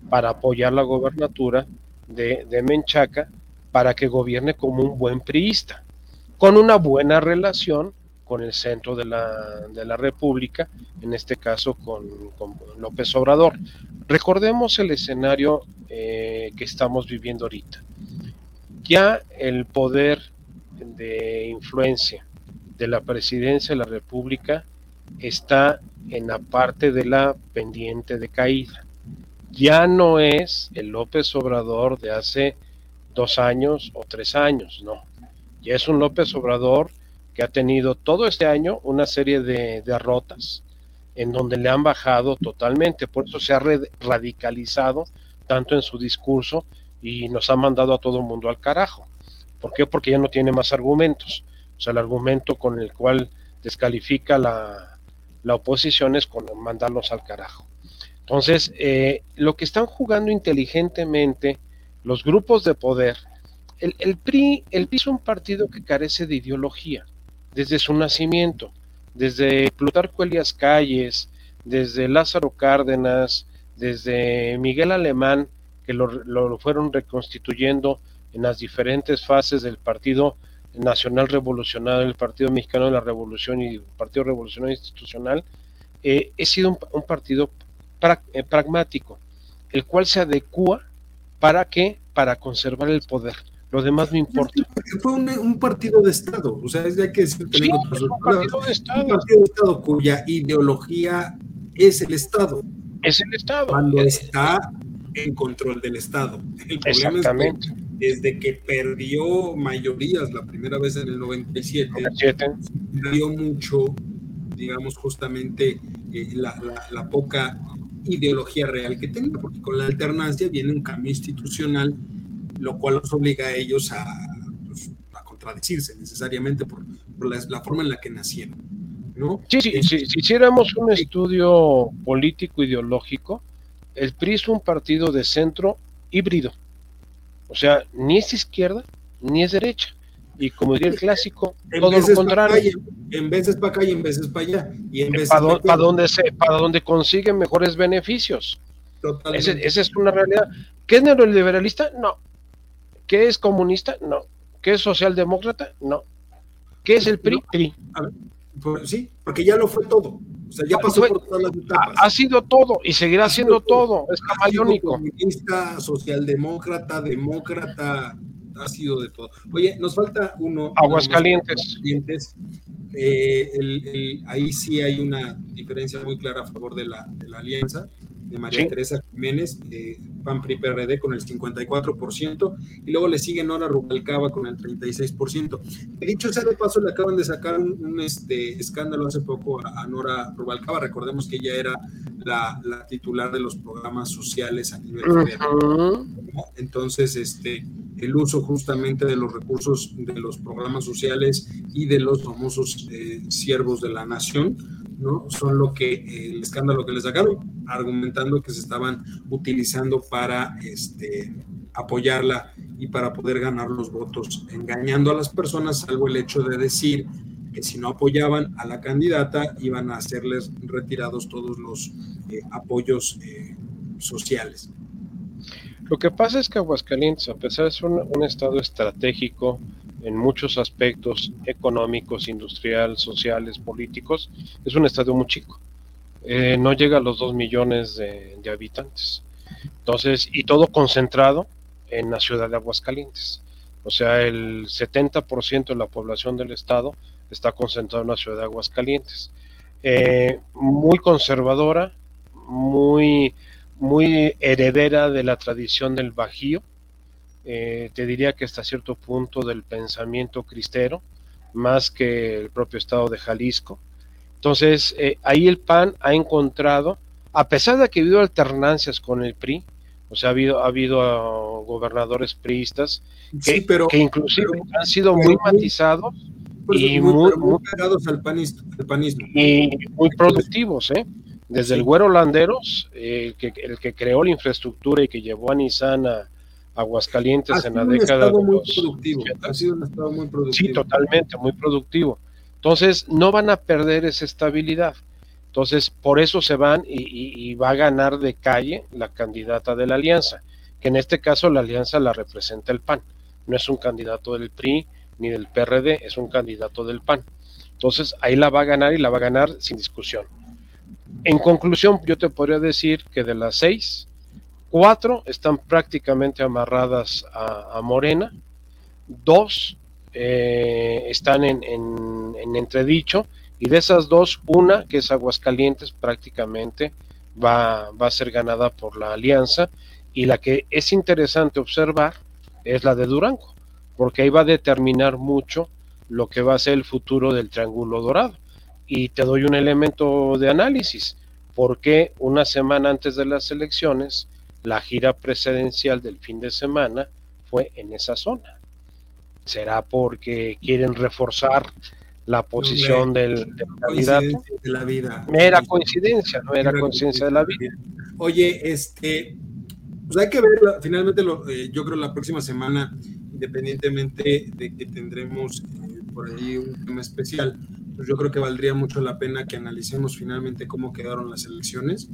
para apoyar la gobernatura de, de Menchaca para que gobierne como un buen priista, con una buena relación con el centro de la, de la República, en este caso con, López Obrador. Recordemos el escenario eh, que estamos viviendo ahorita. Ya el poder de influencia de la presidencia de la República está en la parte de la pendiente de caída. Ya no es el López Obrador de hace dos años o tres años, no. Ya es un López Obrador que ha tenido todo este año una serie de derrotas en donde le han bajado totalmente, por eso se ha radicalizado tanto en su discurso y nos ha mandado a todo el mundo al carajo. ¿Por qué? Porque ya no tiene más argumentos. O sea, el argumento con el cual descalifica la, la oposición es con mandarlos al carajo. Entonces, eh, lo que están jugando inteligentemente los grupos de poder, el, el, PRI, el PRI es un partido que carece de ideología desde su nacimiento, desde Plutarco Elias Calles, desde Lázaro Cárdenas, desde Miguel Alemán, que lo, fueron reconstituyendo en las diferentes fases del Partido Nacional Revolucionario, el Partido Mexicano de la Revolución y el Partido Revolucionario Institucional, eh, he sido un, partido eh, pragmático, el cual se adecua para qué? Para conservar el poder lo demás no importa. Fue un, partido de Estado, o sea, es de que sí, un partido de Estado. Un partido de Estado cuya ideología es el Estado. Es el Estado. Cuando está en control del Estado. El problema Exactamente. es que desde que perdió mayorías la primera vez en el 97, 97. perdió mucho, digamos, justamente eh, la, la poca ideología real que tenía, porque con la alternancia viene un cambio institucional lo cual los obliga a ellos a, pues, contradecirse necesariamente por, la, forma en la que nacieron. ¿no? Sí, sí, si hiciéramos un estudio político ideológico, el PRI es un partido de centro híbrido. O sea, ni es izquierda ni es derecha. Y como diría el clásico, todo lo contrario. en veces para acá y en veces para allá. Y en veces para, para donde se, para donde consiguen mejores beneficios. esa es una realidad. ¿Qué es neoliberalista? No, ¿Qué es comunista? No. ¿Qué es socialdemócrata? No. ¿Qué es el PRI? PRI. Pues sí, porque ya lo fue todo. O sea, ya pasó por todas las etapas. Ha, sido todo y seguirá siendo todo. Es camaleónico. Comunista, socialdemócrata, demócrata, ha sido de todo. Oye, nos falta uno. Aguascalientes. Eh, ahí sí hay una diferencia muy clara a favor de la, de la alianza de María Teresa Jiménez, eh, PAN PRI PRD con el 54%, y luego le sigue Nora Rubalcaba con el 36%. Dicho sea de paso, le acaban de sacar un, este, escándalo hace poco a, Nora Rubalcaba, recordemos que ella era la, titular de los programas sociales a nivel federal. Entonces, este, el uso justamente de los recursos de los programas sociales y de los famosos eh, siervos de la nación, ¿no? Son lo que el escándalo que le sacaron, argumentando que se estaban utilizando para este, apoyarla y para poder ganar los votos, engañando a las personas, salvo el hecho de decir que si no apoyaban a la candidata iban a hacerles retirados todos los eh, apoyos eh, sociales. Lo que pasa es que Aguascalientes, a pesar de ser un estado estratégico, en muchos aspectos económicos, industrial, sociales, políticos, es un estadio muy chico. Eh, no llega a los dos millones de, habitantes. Entonces, y todo concentrado en la ciudad de Aguascalientes. O sea, el 70% de la población del estado está concentrado en la ciudad de Aguascalientes. Eh, muy conservadora, muy, muy heredera de la tradición del Bajío, eh, te diría que hasta cierto punto del pensamiento cristero, más que el propio estado de Jalisco. Entonces, eh, ahí el PAN ha encontrado, a pesar de que ha habido alternancias con el PRI, o sea, ha habido, ha habido ah, gobernadores priistas que, pero, que inclusive han sido muy matizados pues, y muy, muy, pegados al, panismo, Y muy productivos, ¿eh? Desde el Güero Landeros, eh, que, el que creó la infraestructura y que llevó a Nissan a, Aguascalientes en la década de muy productivo, ha sido un estado muy productivo. Sí, totalmente, muy productivo. Entonces, no van a perder esa estabilidad. Entonces, por eso se van y, va a ganar de calle la candidata de la alianza, que en este caso la alianza la representa el PAN. No es un candidato del PRI ni del PRD, es un candidato del PAN. Entonces, ahí la va a ganar y la va a ganar sin discusión. En conclusión, yo te podría decir que de las seis, cuatro están prácticamente amarradas a, Morena, dos eh, están en, en entredicho y de esas dos, una, que es Aguascalientes, prácticamente va, va a ser ganada por la alianza. Y la que es interesante observar es la de Durango, porque ahí va a determinar mucho lo que va a ser el futuro del Triángulo Dorado. Y te doy un elemento de análisis. porque una semana antes de las elecciones la gira presidencial del fin de semana fue en esa zona? ¿Será porque quieren reforzar la posición del, candidato. De la vida. Mera coincidencia, no era coincidencia de la vida. Oye, este, pues hay que ver, finalmente lo, eh, yo creo la próxima semana, independientemente de que tendremos eh, por ahí un tema especial, pues yo creo que valdría mucho la pena que analicemos finalmente cómo quedaron las elecciones,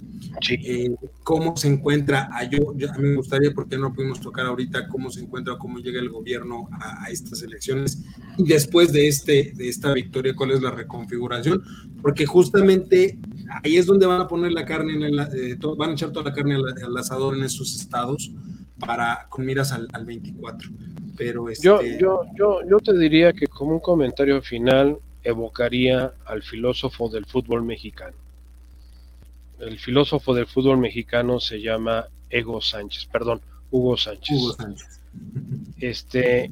eh, cómo se encuentra, a, yo, a mí me gustaría, porque no pudimos tocar ahorita, cómo se encuentra, cómo llega el gobierno a, estas elecciones y después de, este, de esta victoria, cuál es la reconfiguración, porque justamente ahí es donde van a poner la carne, en el, eh, van a echar toda la carne al, asador en esos estados para con miras al, 24. Pero yo, este yo, yo, yo te diría que como un comentario final, evocaría al filósofo del fútbol mexicano. El filósofo del fútbol mexicano se llama Ego Sánchez, perdón, Hugo Sánchez. Hugo Sánchez. Este,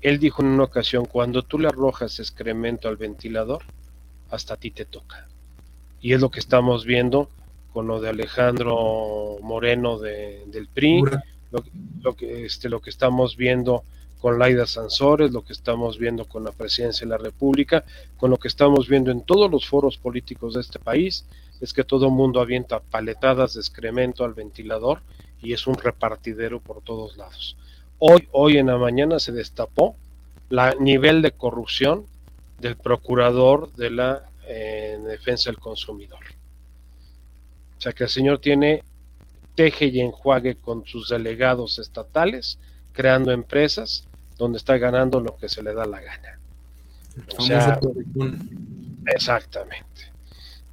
él dijo en una ocasión, cuando tú le arrojas excremento al ventilador, hasta a ti te toca. Y es lo que estamos viendo con lo de Alejandro Moreno de, del PRI, lo, que, este, lo que estamos viendo con Laida Sansores, lo que estamos viendo con la presidencia de la República, con lo que estamos viendo en todos los foros políticos de este país, es que todo el mundo avienta paletadas de excremento al ventilador y es un repartidero por todos lados. Hoy, hoy en la mañana se destapó el nivel de corrupción del procurador de la eh, defensa del consumidor. O sea que el señor tiene teje y enjuague con sus delegados estatales, creando empresas donde está ganando lo que se le da la gana. O sea, exactamente.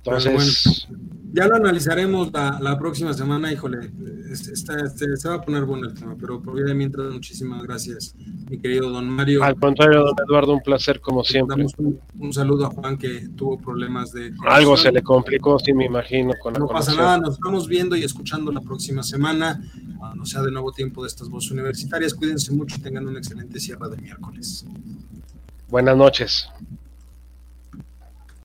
Entonces, ya lo analizaremos la, próxima semana, híjole, este, este, se va a poner bueno el tema, pero por vida mientras, muchísimas gracias, mi querido don Mario. Al contrario, don Eduardo, un placer como siempre. un, saludo a Juan que tuvo problemas de... Algo se le complicó, sí, me imagino. Con no pasa nada, nos vamos viendo y escuchando la próxima semana, cuando sea de nuevo tiempo de estas voces universitarias. Cuídense mucho y tengan un excelente cierre de miércoles. Buenas noches.